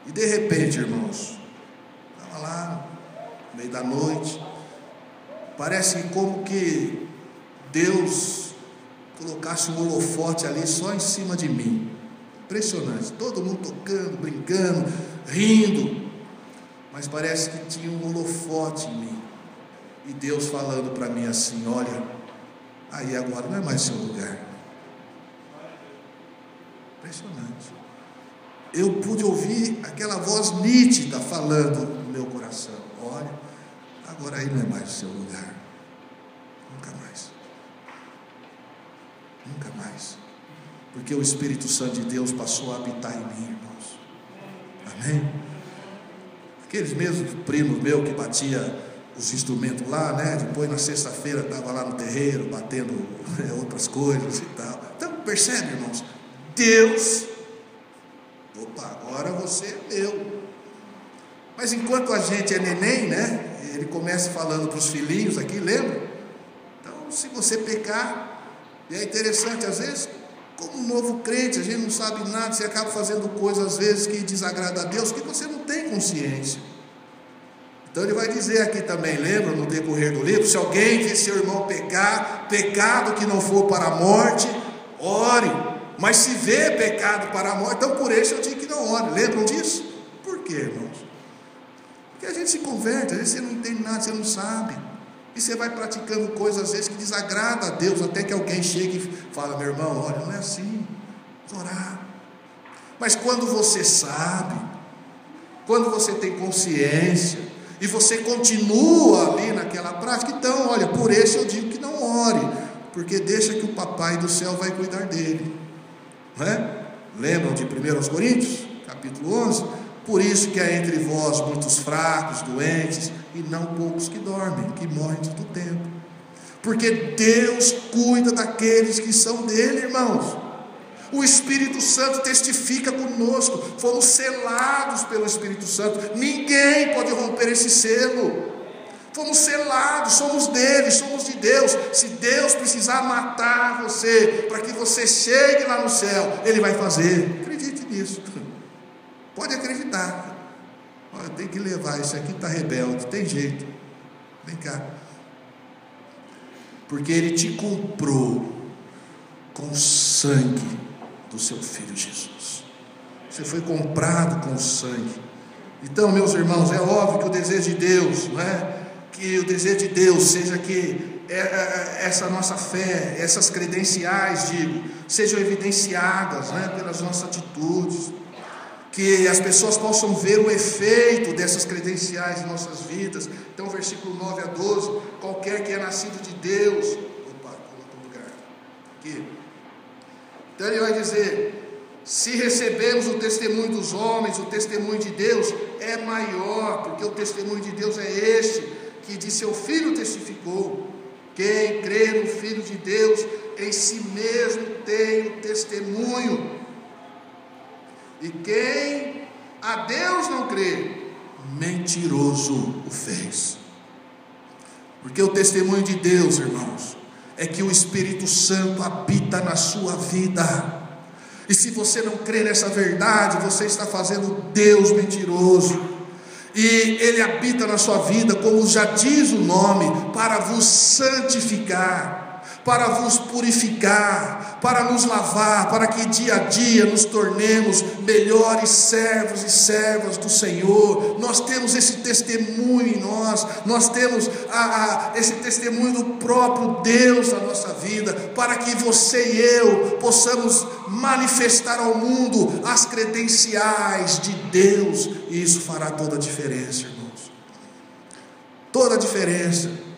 E de repente, irmãos, estava lá, no meio da noite, Parece como que Deus colocasse um holofote ali só em cima de mim. Impressionante. Todo mundo tocando, brincando, rindo. Mas parece que tinha um holofote em mim. E Deus falando para mim assim: Olha, aí agora não é mais seu lugar. Impressionante. Eu pude ouvir aquela voz nítida falando no meu coração: Agora aí não é mais o seu lugar. Nunca mais. Nunca mais. Porque o Espírito Santo de Deus passou a habitar em mim, irmãos. Amém? Aqueles mesmos primos meus que batia os instrumentos lá, né? Depois na sexta-feira estava lá no terreiro batendo né, outras coisas e tal. Então, percebe, irmãos? Deus, opa, agora você é meu. Mas enquanto a gente é neném, né? Ele começa falando para os filhinhos aqui, lembra? Então, se você pecar, e é interessante, às vezes, como um novo crente, a gente não sabe nada, você acaba fazendo coisas às vezes que desagrada a Deus, que você não tem consciência. Então ele vai dizer aqui também, lembra no decorrer do livro, se alguém vê seu irmão pecar, pecado que não for para a morte, ore. Mas se vê pecado para a morte, então por isso eu digo que não ore. Lembram disso? Por quê, irmãos? Porque a gente se converte, às vezes você não entende nada, você não sabe. E você vai praticando coisas às vezes que desagrada a Deus, até que alguém chegue e fala, meu irmão, olha, não é assim, orar. Mas quando você sabe, quando você tem consciência, e você continua ali naquela prática, então, olha, por isso eu digo que não ore, porque deixa que o papai do céu vai cuidar dele. Não é? Lembram de 1 Coríntios, capítulo 11? Por isso que há entre vós muitos fracos, doentes, e não poucos que dormem, que morrem todo tempo. Porque Deus cuida daqueles que são dele, irmãos. O Espírito Santo testifica conosco, fomos selados pelo Espírito Santo. Ninguém pode romper esse selo. Fomos selados, somos dele, somos de Deus. Se Deus precisar matar você para que você chegue lá no céu, Ele vai fazer. Acredite nisso. Pode acreditar. Olha, tem que levar, isso aqui está rebelde, tem jeito. Vem cá. Porque Ele te comprou com sangue do seu filho Jesus. Você foi comprado com sangue. Então, meus irmãos, é óbvio que o desejo de Deus, não é? Que o desejo de Deus seja que é, é, essa nossa fé, essas credenciais, digo, sejam evidenciadas né, pelas nossas atitudes, que as pessoas possam ver o efeito dessas credenciais em nossas vidas. Então, versículo 9 a 12: qualquer que é nascido de Deus, opa, lugar, aqui então ele vai dizer: se recebemos o testemunho dos homens, o testemunho de Deus é maior, porque o testemunho de Deus é este, que de seu Filho testificou. Quem crê no Filho de Deus, em si mesmo tem o testemunho. E quem a Deus não crê, mentiroso o fez. Porque o testemunho de Deus, irmãos, é que o Espírito Santo habita na sua vida. E se você não crê nessa verdade, você está fazendo Deus mentiroso. E Ele habita na sua vida, como já diz o nome, para vos santificar para vos purificar, para nos lavar, para que dia a dia nos tornemos melhores servos e servas do Senhor. Nós temos esse testemunho em nós, nós temos a, a, esse testemunho do próprio Deus na nossa vida, para que você e eu possamos manifestar ao mundo as credenciais de Deus, e isso fará toda a diferença, irmãos. Toda a diferença.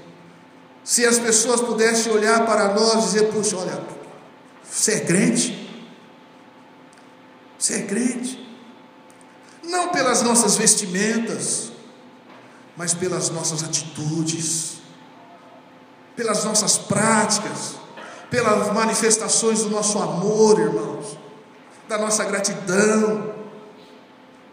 Se as pessoas pudessem olhar para nós e dizer, puxa, olha, você é crente? Você é crente? Não pelas nossas vestimentas, mas pelas nossas atitudes, pelas nossas práticas, pelas manifestações do nosso amor, irmãos, da nossa gratidão,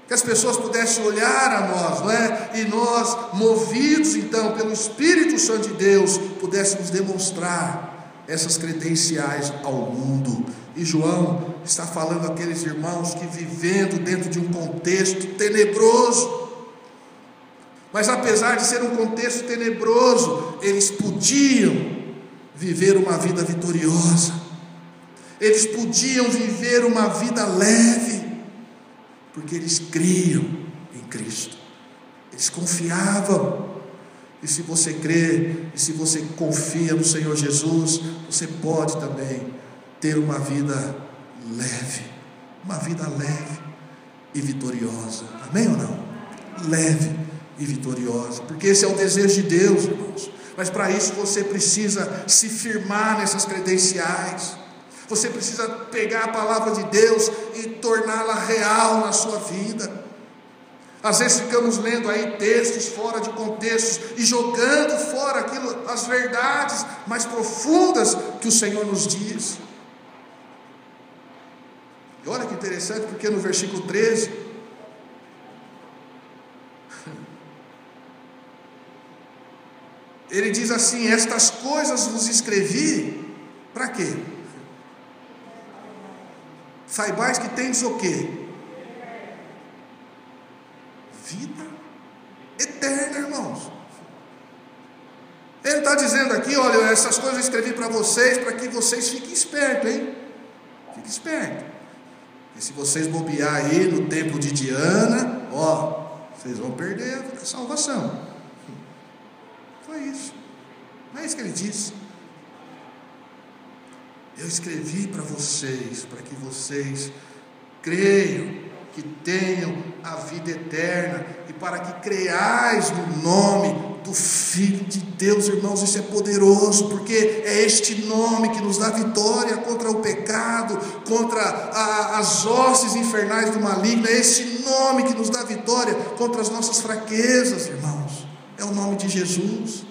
que as pessoas pudessem olhar a nós, não é? E nós, movidos então pelo Espírito Santo de Deus, pudéssemos demonstrar essas credenciais ao mundo. E João está falando aqueles irmãos que vivendo dentro de um contexto tenebroso, mas apesar de ser um contexto tenebroso, eles podiam viver uma vida vitoriosa. Eles podiam viver uma vida leve porque eles criam em Cristo, eles confiavam. E se você crê, e se você confia no Senhor Jesus, você pode também ter uma vida leve, uma vida leve e vitoriosa. Amém ou não? Leve e vitoriosa, porque esse é o desejo de Deus, irmãos. Mas para isso você precisa se firmar nessas credenciais. Você precisa pegar a palavra de Deus e torná-la real na sua vida. Às vezes ficamos lendo aí textos fora de contextos e jogando fora aquilo, as verdades mais profundas que o Senhor nos diz. E olha que interessante, porque no versículo 13, (laughs) ele diz assim: Estas coisas vos escrevi, para quê? Saibais que tens o quê? Vida eterna, irmãos. Ele está dizendo aqui: olha, essas coisas eu escrevi para vocês, para que vocês fiquem espertos, hein? Fiquem espertos. E se vocês bobear aí no templo de Diana, ó, vocês vão perder a salvação. Foi isso. Não é isso que ele disse. Eu escrevi para vocês, para que vocês creiam que tenham a vida eterna e para que creiais no nome do Filho de Deus, irmãos, isso é poderoso, porque é este nome que nos dá vitória contra o pecado, contra a, as hostes infernais do maligno, é este nome que nos dá vitória contra as nossas fraquezas, irmãos, é o nome de Jesus.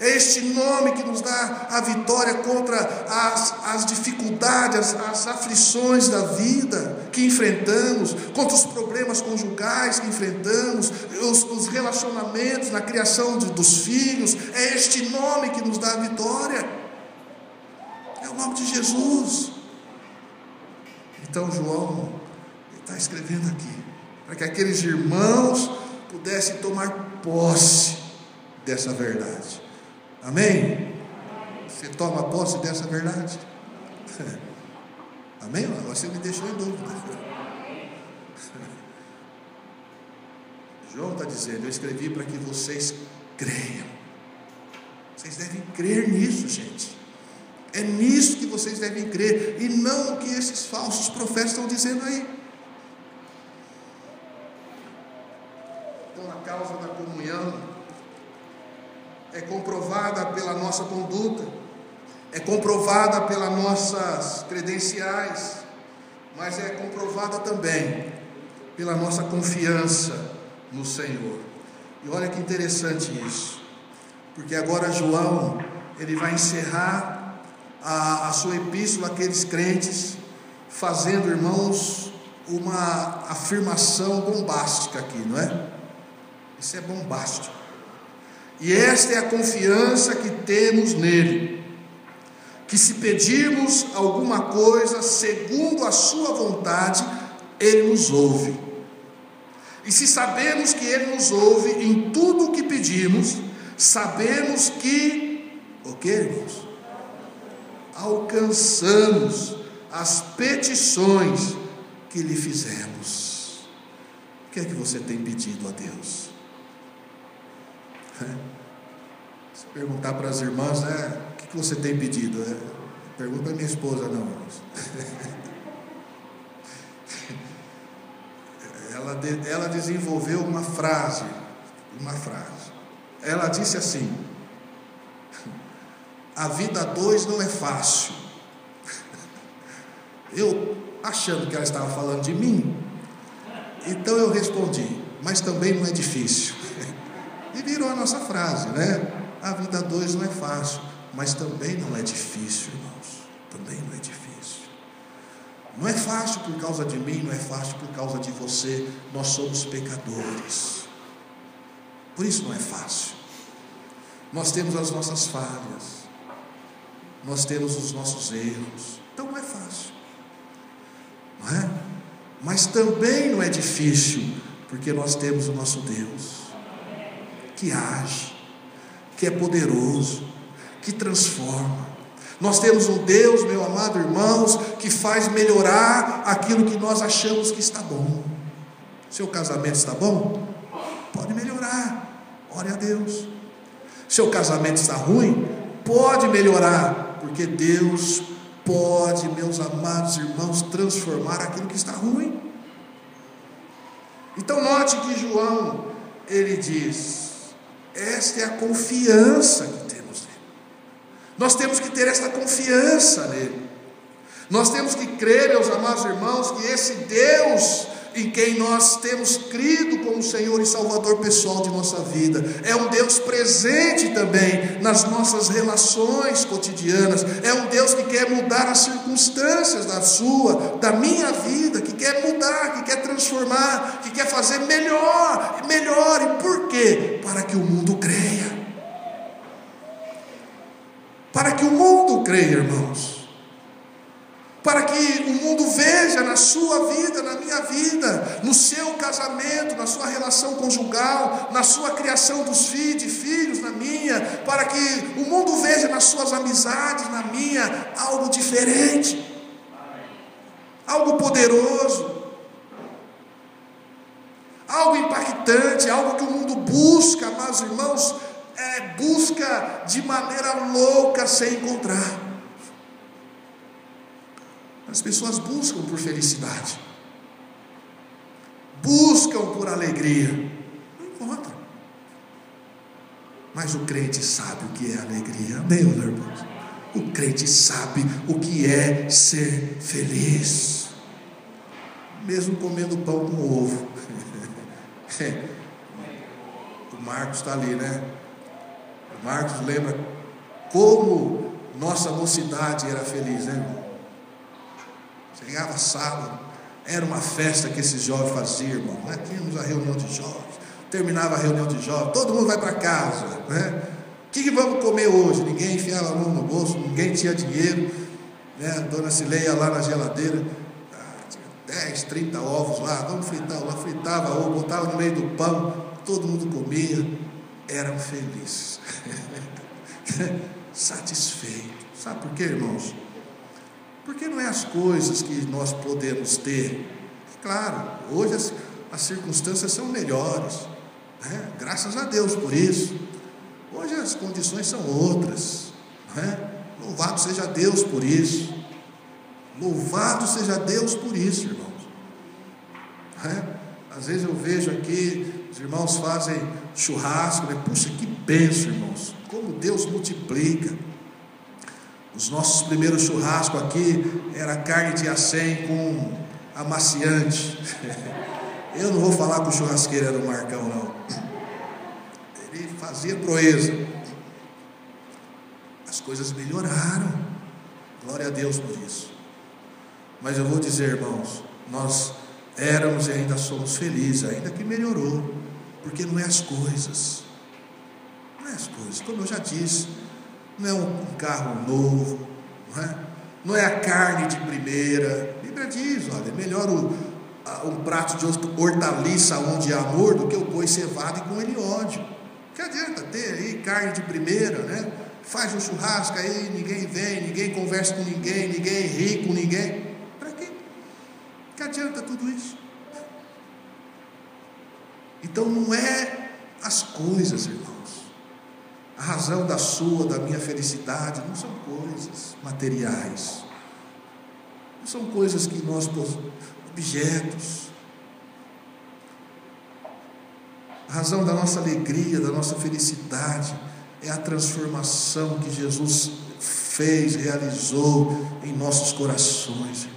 É este nome que nos dá a vitória contra as, as dificuldades, as, aflições da vida que enfrentamos, contra os problemas conjugais que enfrentamos, os, os relacionamentos na criação de, dos filhos. É este nome que nos dá a vitória. É o nome de Jesus. Então, João está escrevendo aqui, para que aqueles irmãos pudessem tomar posse dessa verdade. Amém? Você toma posse dessa verdade? (laughs) Amém? Você me deixou em dúvida. (laughs) João está dizendo: Eu escrevi para que vocês creiam. Vocês devem crer nisso, gente. É nisso que vocês devem crer, e não o que esses falsos profetas estão dizendo aí. Então, a causa da comunhão é comprovada pela nossa conduta, é comprovada pelas nossas credenciais, mas é comprovada também pela nossa confiança no Senhor. E olha que interessante isso, porque agora João ele vai encerrar a, a sua epístola àqueles crentes, fazendo, irmãos, uma afirmação bombástica aqui, não é? Isso é bombástico. E esta é a confiança que temos nele. Que se pedirmos alguma coisa segundo a Sua vontade, Ele nos ouve. E se sabemos que Ele nos ouve em tudo o que pedimos, sabemos que, o que irmãos? Alcançamos as petições que lhe fizemos. O que é que você tem pedido a Deus? Se perguntar para as irmãs, né, o que você tem pedido? É, pergunta para minha esposa, não, irmãos. (laughs) ela, ela desenvolveu uma frase, uma frase. Ela disse assim: a vida a dois não é fácil. (laughs) Eu, achando que ela estava falando de mim, então eu respondi, mas também não é difícil. (laughs) E virou a nossa frase, né? A vida a dois não é fácil, mas também não é difícil, irmãos. Também não é difícil. Não é fácil por causa de mim, não é fácil por causa de você. Nós somos pecadores. Por isso não é fácil. Nós temos as nossas falhas. Nós temos os nossos erros. Então não é fácil. Não é? Mas também não é difícil, porque nós temos o nosso Deus que age, que é poderoso, que transforma. Nós temos um Deus, meu amado irmãos, que faz melhorar aquilo que nós achamos que está bom. Seu casamento está bom? Pode melhorar. Ore a Deus. Seu casamento está ruim? Pode melhorar, porque Deus pode, meus amados irmãos, transformar aquilo que está ruim. Então note que João, ele diz: esta é a confiança que temos nele. Nós temos que ter esta confiança nele. Nós temos que crer, meus amados irmãos, que esse Deus em quem nós temos crido como Senhor e Salvador pessoal de nossa vida. É um Deus presente também nas nossas relações cotidianas. É um Deus que quer mudar as circunstâncias da sua, da minha vida, que quer mudar, que quer transformar, que quer fazer melhor, melhor. E por quê? Para que o mundo creia. Para que o mundo creia, irmãos para que o mundo veja na sua vida, na minha vida, no seu casamento, na sua relação conjugal, na sua criação dos filhos, de filhos, na minha, para que o mundo veja nas suas amizades, na minha, algo diferente, algo poderoso, algo impactante, algo que o mundo busca, mas irmãos, é, busca de maneira louca sem encontrar. As pessoas buscam por felicidade, buscam por alegria, não encontram. Mas o crente sabe o que é alegria, amém, meus? O crente sabe o que é ser feliz, mesmo comendo pão com ovo. (laughs) o Marcos está ali, né? O Marcos lembra como nossa mocidade era feliz, né, irmão? Chegava sábado, era uma festa que esses jovens faziam, irmão. Né? Tínhamos a reunião de jovens, terminava a reunião de jovens, todo mundo vai para casa, né? O que, que, vamos comer hoje? Ninguém enfiava a mão no bolso, ninguém tinha dinheiro, né? A dona Cileia lá na geladeira, ah, tinha 10, 30 ovos lá, vamos fritar, lá fritava ovo, botava no meio do pão, todo mundo comia, eram felizes, (laughs) satisfeitos. Sabe por quê, irmãos? Porque não é as coisas que nós podemos ter. Claro, hoje as, as circunstâncias são melhores. Né? Graças a Deus por isso. Hoje as condições são outras. Né? Louvado seja Deus por isso. Louvado seja Deus por isso, irmãos. Né? Às vezes eu vejo aqui, os irmãos fazem churrasco, né? puxa, que benção, irmãos. Como Deus multiplica. Os nossos primeiros churrascos aqui era carne de acém com amaciante. (laughs) Eu não vou falar que o churrasqueiro era o Marcão, não. Ele fazia proeza. As coisas melhoraram. Glória a Deus por isso. Mas eu vou dizer, irmãos, nós éramos e ainda somos felizes, ainda que melhorou. Porque não é as coisas. Não é as coisas. Como eu já disse, não é um carro novo, não é, não é a carne de primeira. A Bíblia diz: olha, é melhor o, um prato de hortaliça onde há amor do que o boi cevado e com ele ódio. Que adianta ter aí carne de primeira, né? Faz um churrasco aí, ninguém vem, ninguém conversa com ninguém, ninguém ri com ninguém. Para quê? Que adianta tudo isso? Então não é as coisas, irmãos. A razão da sua, da minha felicidade não são coisas materiais. Não são coisas que nós objetos. A razão da nossa alegria, da nossa felicidade é a transformação que Jesus fez, realizou em nossos corações.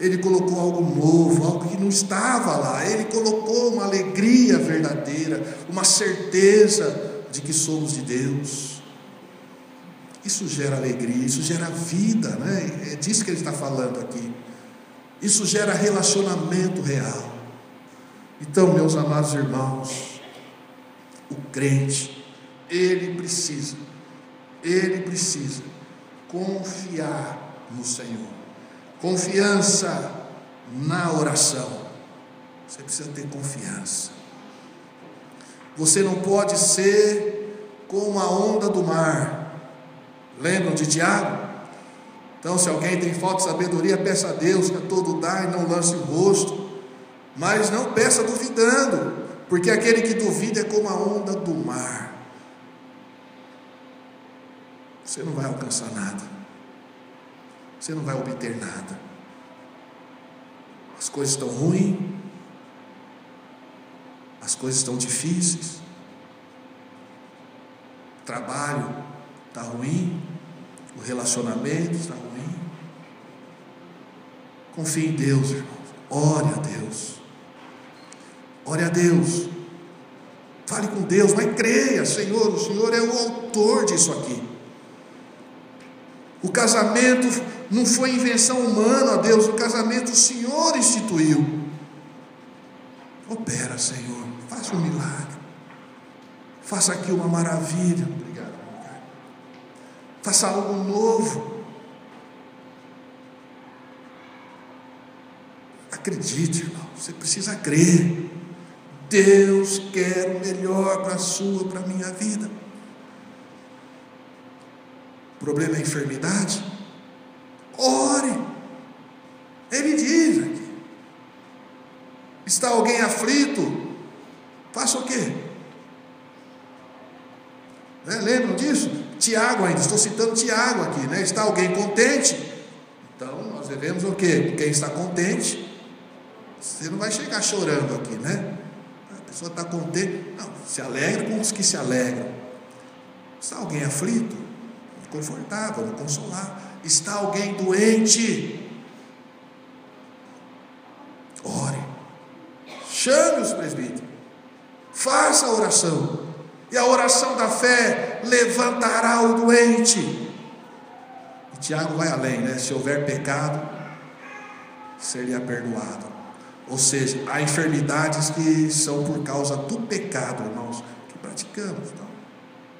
Ele colocou algo novo, algo que não estava lá. Ele colocou uma alegria verdadeira, uma certeza de que somos de Deus. Isso gera alegria, isso gera vida, né? É disso que ele está falando aqui. Isso gera relacionamento real. Então, meus amados irmãos, o crente, ele precisa, ele precisa confiar no Senhor. Confiança na oração. Você precisa ter confiança. Você não pode ser como a onda do mar. Lembram de Tiago? Então, se alguém tem falta de sabedoria, peça a Deus que a todo dá e não lance o rosto. Mas não peça duvidando, porque aquele que duvida é como a onda do mar. Você não vai alcançar nada. Você não vai obter nada. As coisas estão ruins, as coisas estão difíceis, o trabalho está ruim, o relacionamento está ruim. Confie em Deus, irmãos. Ore a Deus. Ore a Deus. Fale com Deus, mas creia, Senhor, o Senhor é o autor disso aqui. O casamento não foi invenção humana, Deus, o casamento o Senhor instituiu. Opera, Senhor, faça um milagre. Faça aqui uma maravilha. Obrigado. Faça algo novo. Acredite, irmão. Você precisa crer. Deus quer o melhor para a sua, para a minha vida. O problema é a enfermidade? Ore. Ele diz aqui. Está alguém aflito? Faça o quê? lembram disso? Tiago ainda, estou citando Tiago aqui, né? Está alguém contente? Então nós devemos o quê? Quem está contente, você não vai chegar chorando aqui, né? A pessoa está contente, não, se alegra com os que se alegram. Está alguém aflito? Confortável, vamos consolar. Está alguém doente? Ore. Chame os presbíteros. Faça a oração. E a oração da fé levantará o doente. E Tiago vai além, né? Se houver pecado, seria perdoado. Ou seja, há enfermidades que são por causa do pecado, irmãos, que praticamos. Então,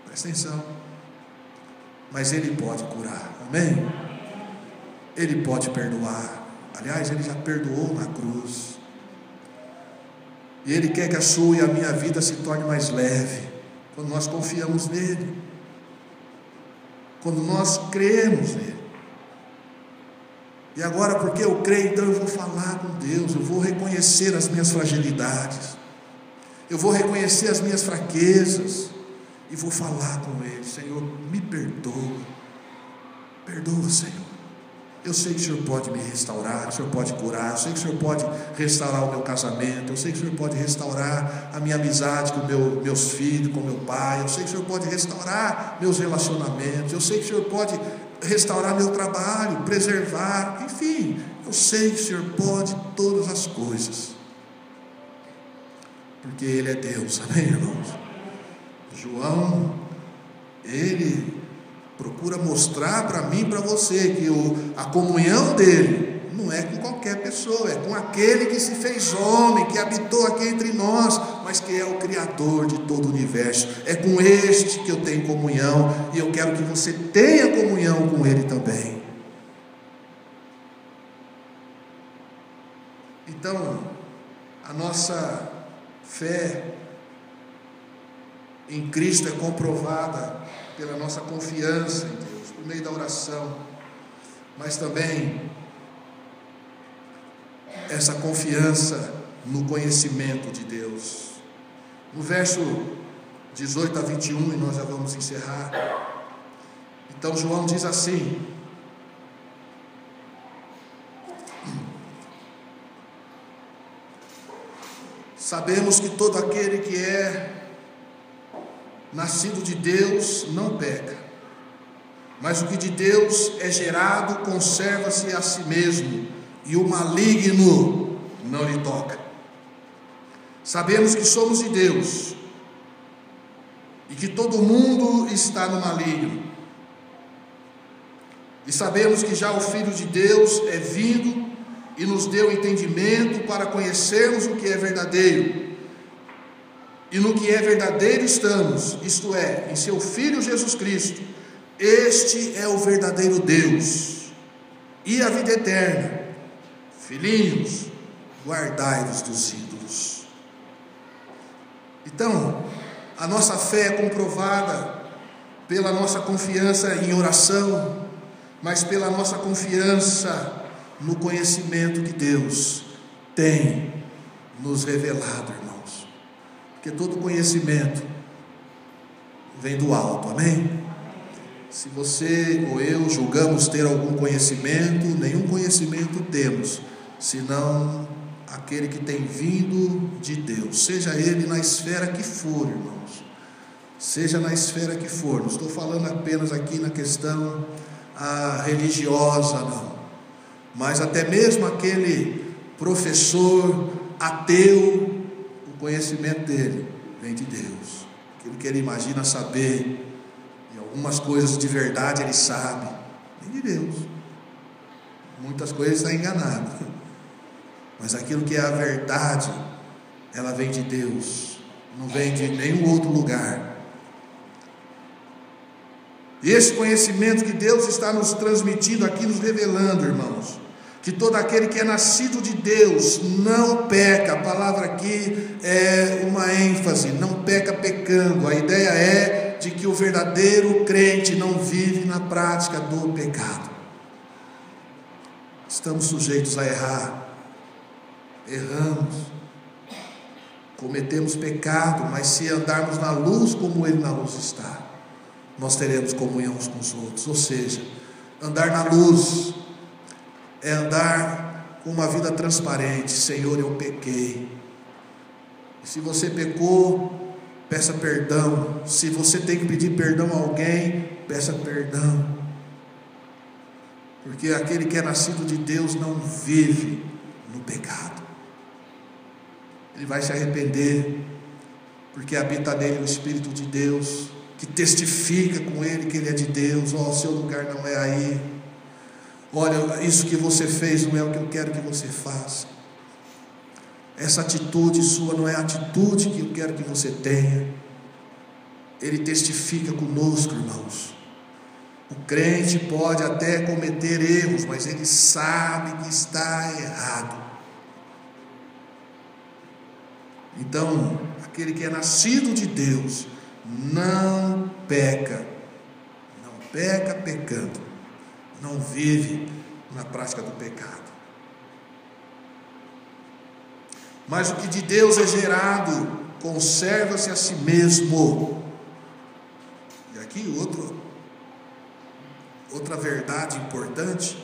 presta atenção. Mas Ele pode curar, amém? Ele pode perdoar. Aliás, Ele já perdoou na cruz. E Ele quer que a sua e a minha vida se torne mais leve, quando nós confiamos nele, quando nós cremos nele. E agora, porque eu creio, então eu vou falar com Deus, eu vou reconhecer as minhas fragilidades, eu vou reconhecer as minhas fraquezas, e vou falar com Ele: Senhor, me perdoa, perdoa, Senhor. Eu sei que o Senhor pode me restaurar, o Senhor pode curar, eu sei que o Senhor pode restaurar o meu casamento, eu sei que o Senhor pode restaurar a minha amizade com meu, meus filhos, com meu pai, eu sei que o Senhor pode restaurar meus relacionamentos, eu sei que o Senhor pode restaurar meu trabalho, preservar, enfim, eu sei que o Senhor pode todas as coisas, porque Ele é Deus, (laughs) amém, irmãos? João, ele procura mostrar para mim para você que o, a comunhão dele não é com qualquer pessoa, é com aquele que se fez homem, que habitou aqui entre nós, mas que é o Criador de todo o universo. É com este que eu tenho comunhão e eu quero que você tenha comunhão com ele também. Então, a nossa fé em Cristo é comprovada pela nossa confiança em Deus, por meio da oração, mas também essa confiança no conhecimento de Deus. No verso 18 a 21, e nós já vamos encerrar. Então João diz assim: Sabemos que todo aquele que é nascido de Deus não peca, mas o que de Deus é gerado conserva-se a si mesmo, e o maligno não lhe toca. Sabemos que somos de Deus e que todo mundo está no maligno. E sabemos que já o Filho de Deus é vindo e nos deu entendimento para conhecermos o que é verdadeiro e no que é verdadeiro estamos, isto é, em seu Filho Jesus Cristo. Este é o verdadeiro Deus e a vida eterna. Filhinhos, guardai-vos dos ídolos. Então, a nossa fé é comprovada pela nossa confiança em oração, mas pela nossa confiança no conhecimento que Deus tem nos revelado, irmão. Porque todo conhecimento vem do alto, amém? Se você ou eu julgamos ter algum conhecimento, nenhum conhecimento temos, senão aquele que tem vindo de Deus, seja ele na esfera que for, irmãos, seja na esfera que for, não estou falando apenas aqui na questão ah, religiosa, não, mas até mesmo aquele professor ateu conhecimento dele vem de Deus. Aquilo que ele imagina saber, e algumas coisas de verdade ele sabe, vem de Deus. Muitas coisas está enganado, mas aquilo que é a verdade, ela vem de Deus, não vem de nenhum outro lugar. E esse conhecimento que Deus está nos transmitindo aqui, nos revelando, irmãos, que todo aquele que é nascido de Deus não peca. A palavra aqui é uma ênfase, não peca pecando. A ideia é de que o verdadeiro crente não vive na prática do pecado. Estamos sujeitos a errar, erramos, cometemos pecado, mas se andarmos na luz como Ele na luz está, nós teremos comunhão uns com os outros. Ou seja, andar na luz é andar com uma vida transparente. Senhor, eu pequei. Se você pecou, peça perdão. Se você tem que pedir perdão a alguém, peça perdão. Porque aquele que é nascido de Deus não vive no pecado. Ele vai se arrepender, porque habita nele o Espírito de Deus, que testifica com ele que ele é de Deus. Ó, oh, seu lugar não é aí. Olha, isso que você fez não é o que eu quero que você faça. Essa atitude sua não é a atitude que eu quero que você tenha. Ele testifica conosco, irmãos. O crente pode até cometer erros, mas ele sabe que está errado. Então, aquele que é nascido de Deus não peca, não peca pecando, não vive na prática do pecado. Mas o que de Deus é gerado conserva-se a si mesmo. E aqui outro outra verdade importante,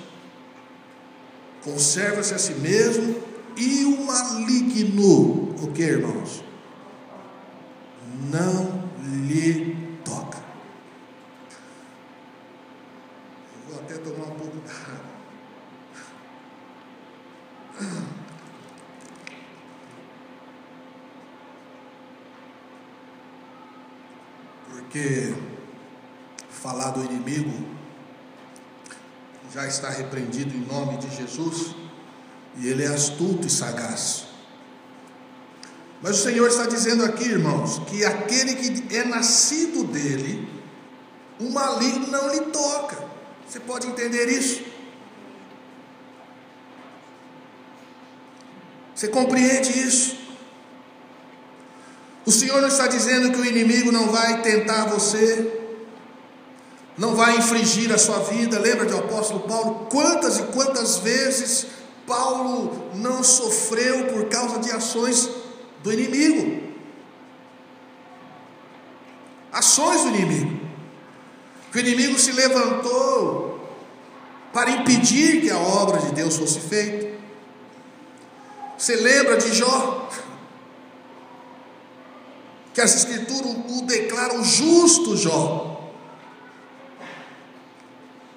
conserva-se a si mesmo e o maligno, o que irmãos? Não lhe toca. Eu vou até Porque falar do inimigo já está repreendido em nome de Jesus, e ele é astuto e sagaz. Mas o Senhor está dizendo aqui, irmãos, que aquele que é nascido dele, o maligno não lhe toca. Você pode entender isso? Você compreende isso? O Senhor não está dizendo que o inimigo não vai tentar você, não vai infringir a sua vida. Lembra do apóstolo Paulo? Quantas e quantas vezes Paulo não sofreu por causa de ações do inimigo? Ações do inimigo. O inimigo se levantou para impedir que a obra de Deus fosse feita. Você lembra de Jó? Que as escrituras o declaram justo Jó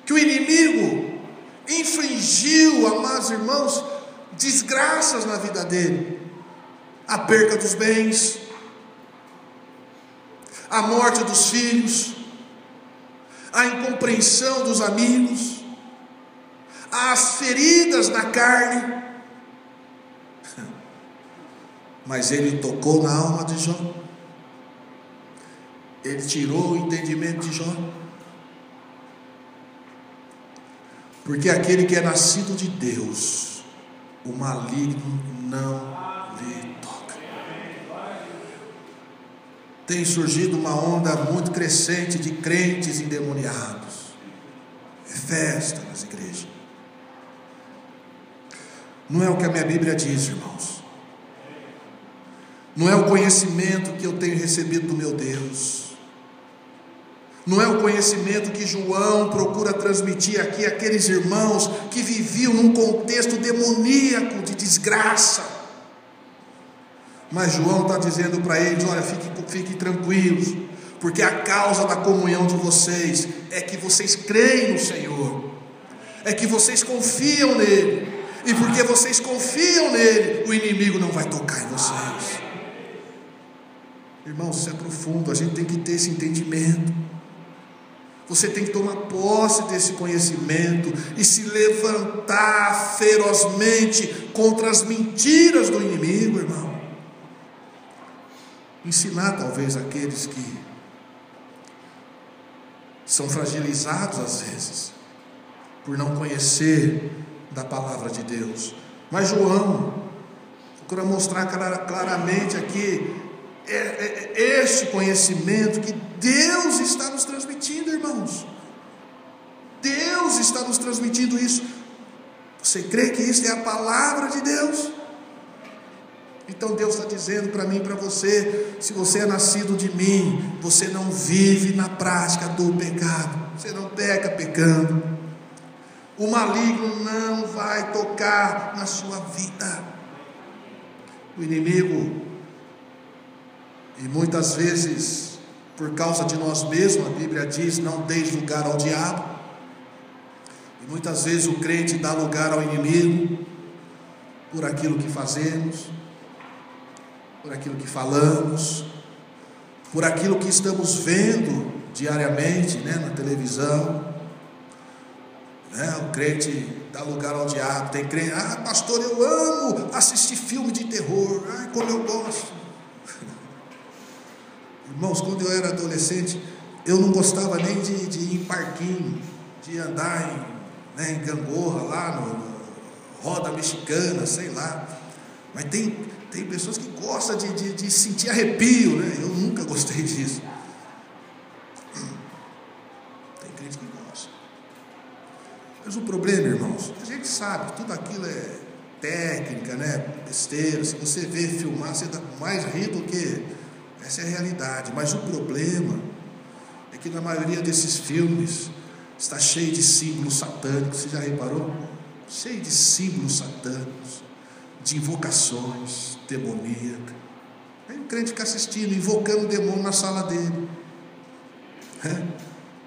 que o inimigo infligiu, amados irmãos, desgraças na vida dele, a perda dos bens, a morte dos filhos, a incompreensão dos amigos, as feridas na carne. (laughs) Mas ele tocou na alma de Jó. Ele tirou o entendimento de Jó. Porque aquele que é nascido de Deus, o maligno não lhe toca. Tem surgido uma onda muito crescente de crentes endemoniados. É festa nas igrejas. Não é o que a minha Bíblia diz, irmãos. Não é o conhecimento que eu tenho recebido do meu Deus. Não é o conhecimento que João procura transmitir aqui àqueles irmãos que viviam num contexto demoníaco de desgraça. Mas João está dizendo para eles: olha, fiquem fique tranquilos, porque a causa da comunhão de vocês é que vocês creem no Senhor, é que vocês confiam nele, e porque vocês confiam nele, o inimigo não vai tocar em vocês. Irmãos, isso é profundo, a gente tem que ter esse entendimento. Você tem que tomar posse desse conhecimento e se levantar ferozmente contra as mentiras do inimigo, irmão. Ensinar talvez aqueles que são fragilizados às vezes por não conhecer da palavra de Deus. Mas João procura mostrar claramente aqui é, é, é este conhecimento que Deus está nos transmitindo, irmãos. Deus está nos transmitindo isso. Você crê que isso é a palavra de Deus? Então Deus está dizendo para mim e para você: se você é nascido de mim, você não vive na prática do pecado, você não peca pecando. O maligno não vai tocar na sua vida. O inimigo, e muitas vezes, por causa de nós mesmos, a Bíblia diz: não deis lugar ao diabo. E muitas vezes o crente dá lugar ao inimigo por aquilo que fazemos, por aquilo que falamos, por aquilo que estamos vendo diariamente né, na televisão. Né, o crente dá lugar ao diabo. Tem crente, ah, pastor, eu amo assistir filme de terror. Ai, como eu gosto. (laughs) Irmãos, quando eu era adolescente, eu não gostava nem de, de ir em parquinho, de andar em, né, em gangorra lá no, no roda mexicana, sei lá. Mas tem, tem pessoas que gostam de, de, de sentir arrepio, né? Eu nunca gostei disso. Tem crente que gosta. Mas o problema, irmãos, a gente sabe que tudo aquilo é técnica, né? Besteira. Se você vê filmar, você dá mais rir do que. Essa é a realidade. Mas o problema é que na maioria desses filmes está cheio de símbolos satânicos. Você já reparou? Cheio de símbolos satânicos de invocações demoníacas. Aí o crente fica assistindo, invocando o demônio na sala dele. É?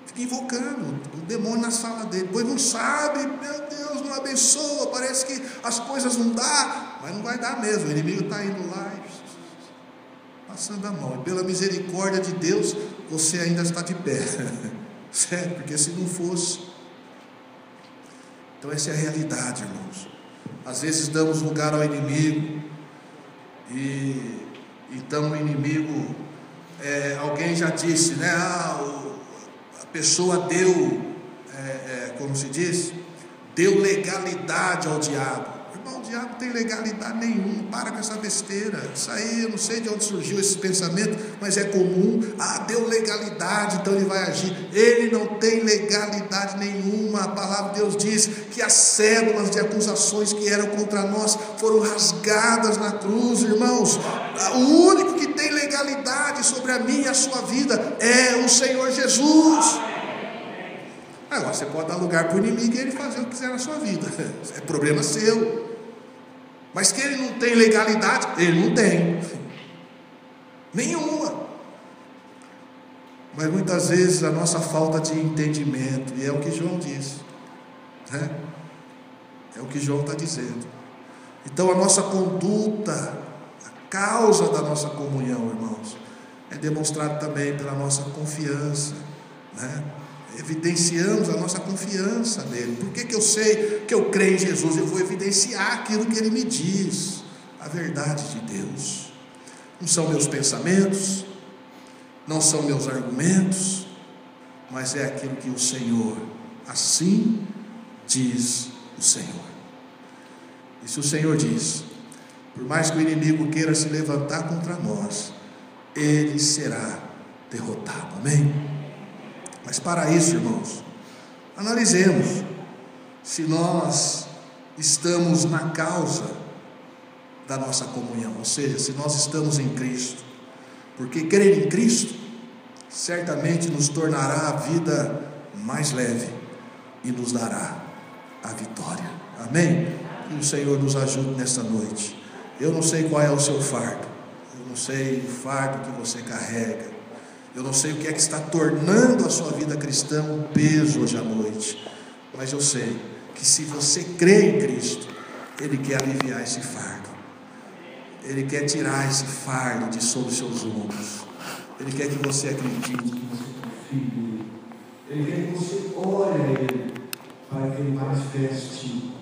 Fica invocando o demônio na sala dele. Pois não sabe, meu Deus, não abençoa. Parece que as coisas não dá, mas não vai dar mesmo. O inimigo está indo lá e passando a mão. E pela misericórdia de Deus, você ainda está de pé. (laughs) Certo? Porque se não fosse. Então essa é a realidade, irmãos. Às vezes damos lugar ao inimigo, e então o inimigo, é, alguém já disse, né? Ah, o, a pessoa deu, é, é, como se diz, deu legalidade ao diabo diabo tem legalidade nenhuma, para com essa besteira. Isso aí, eu não sei de onde surgiu esse pensamento, mas é comum. Ah, deu legalidade, então ele vai agir. Ele não tem legalidade nenhuma. A palavra de Deus diz que as cédulas de acusações que eram contra nós foram rasgadas na cruz, irmãos. O único que tem legalidade sobre a minha e a sua vida é o Senhor Jesus. Agora você pode dar lugar para o inimigo e ele fazer o que quiser na sua vida. (laughs) É problema seu. Mas que ele não tem legalidade, ele não tem. Nenhuma. Mas muitas vezes a nossa falta de entendimento, e é o que João diz, né? é o que João está dizendo. Então a nossa conduta, a causa da nossa comunhão, irmãos, é demonstrada também pela nossa confiança, né? Evidenciamos a nossa confiança nele. Por que, que eu sei que eu creio em Jesus? Eu vou evidenciar aquilo que ele me diz, a verdade de Deus. Não são meus pensamentos, não são meus argumentos, mas é aquilo que o Senhor, assim diz o Senhor. E se o Senhor diz, por mais que o inimigo queira se levantar contra nós, ele será derrotado. Amém? Mas para isso, irmãos, analisemos se nós estamos na causa da nossa comunhão, ou seja, se nós estamos em Cristo. Porque crer em Cristo certamente nos tornará a vida mais leve e nos dará a vitória. Amém? Que o Senhor nos ajude nesta noite. Eu não sei qual é o seu fardo, eu não sei o fardo que você carrega, eu não sei o que é que está tornando a sua vida cristã um peso hoje à noite, mas eu sei que se você crê em Cristo, Ele quer aliviar esse fardo, Ele quer tirar esse fardo de sobre os seus ombros, Ele quer que você acredite que você confie Ele quer que você ore a Ele para que Ele manifeste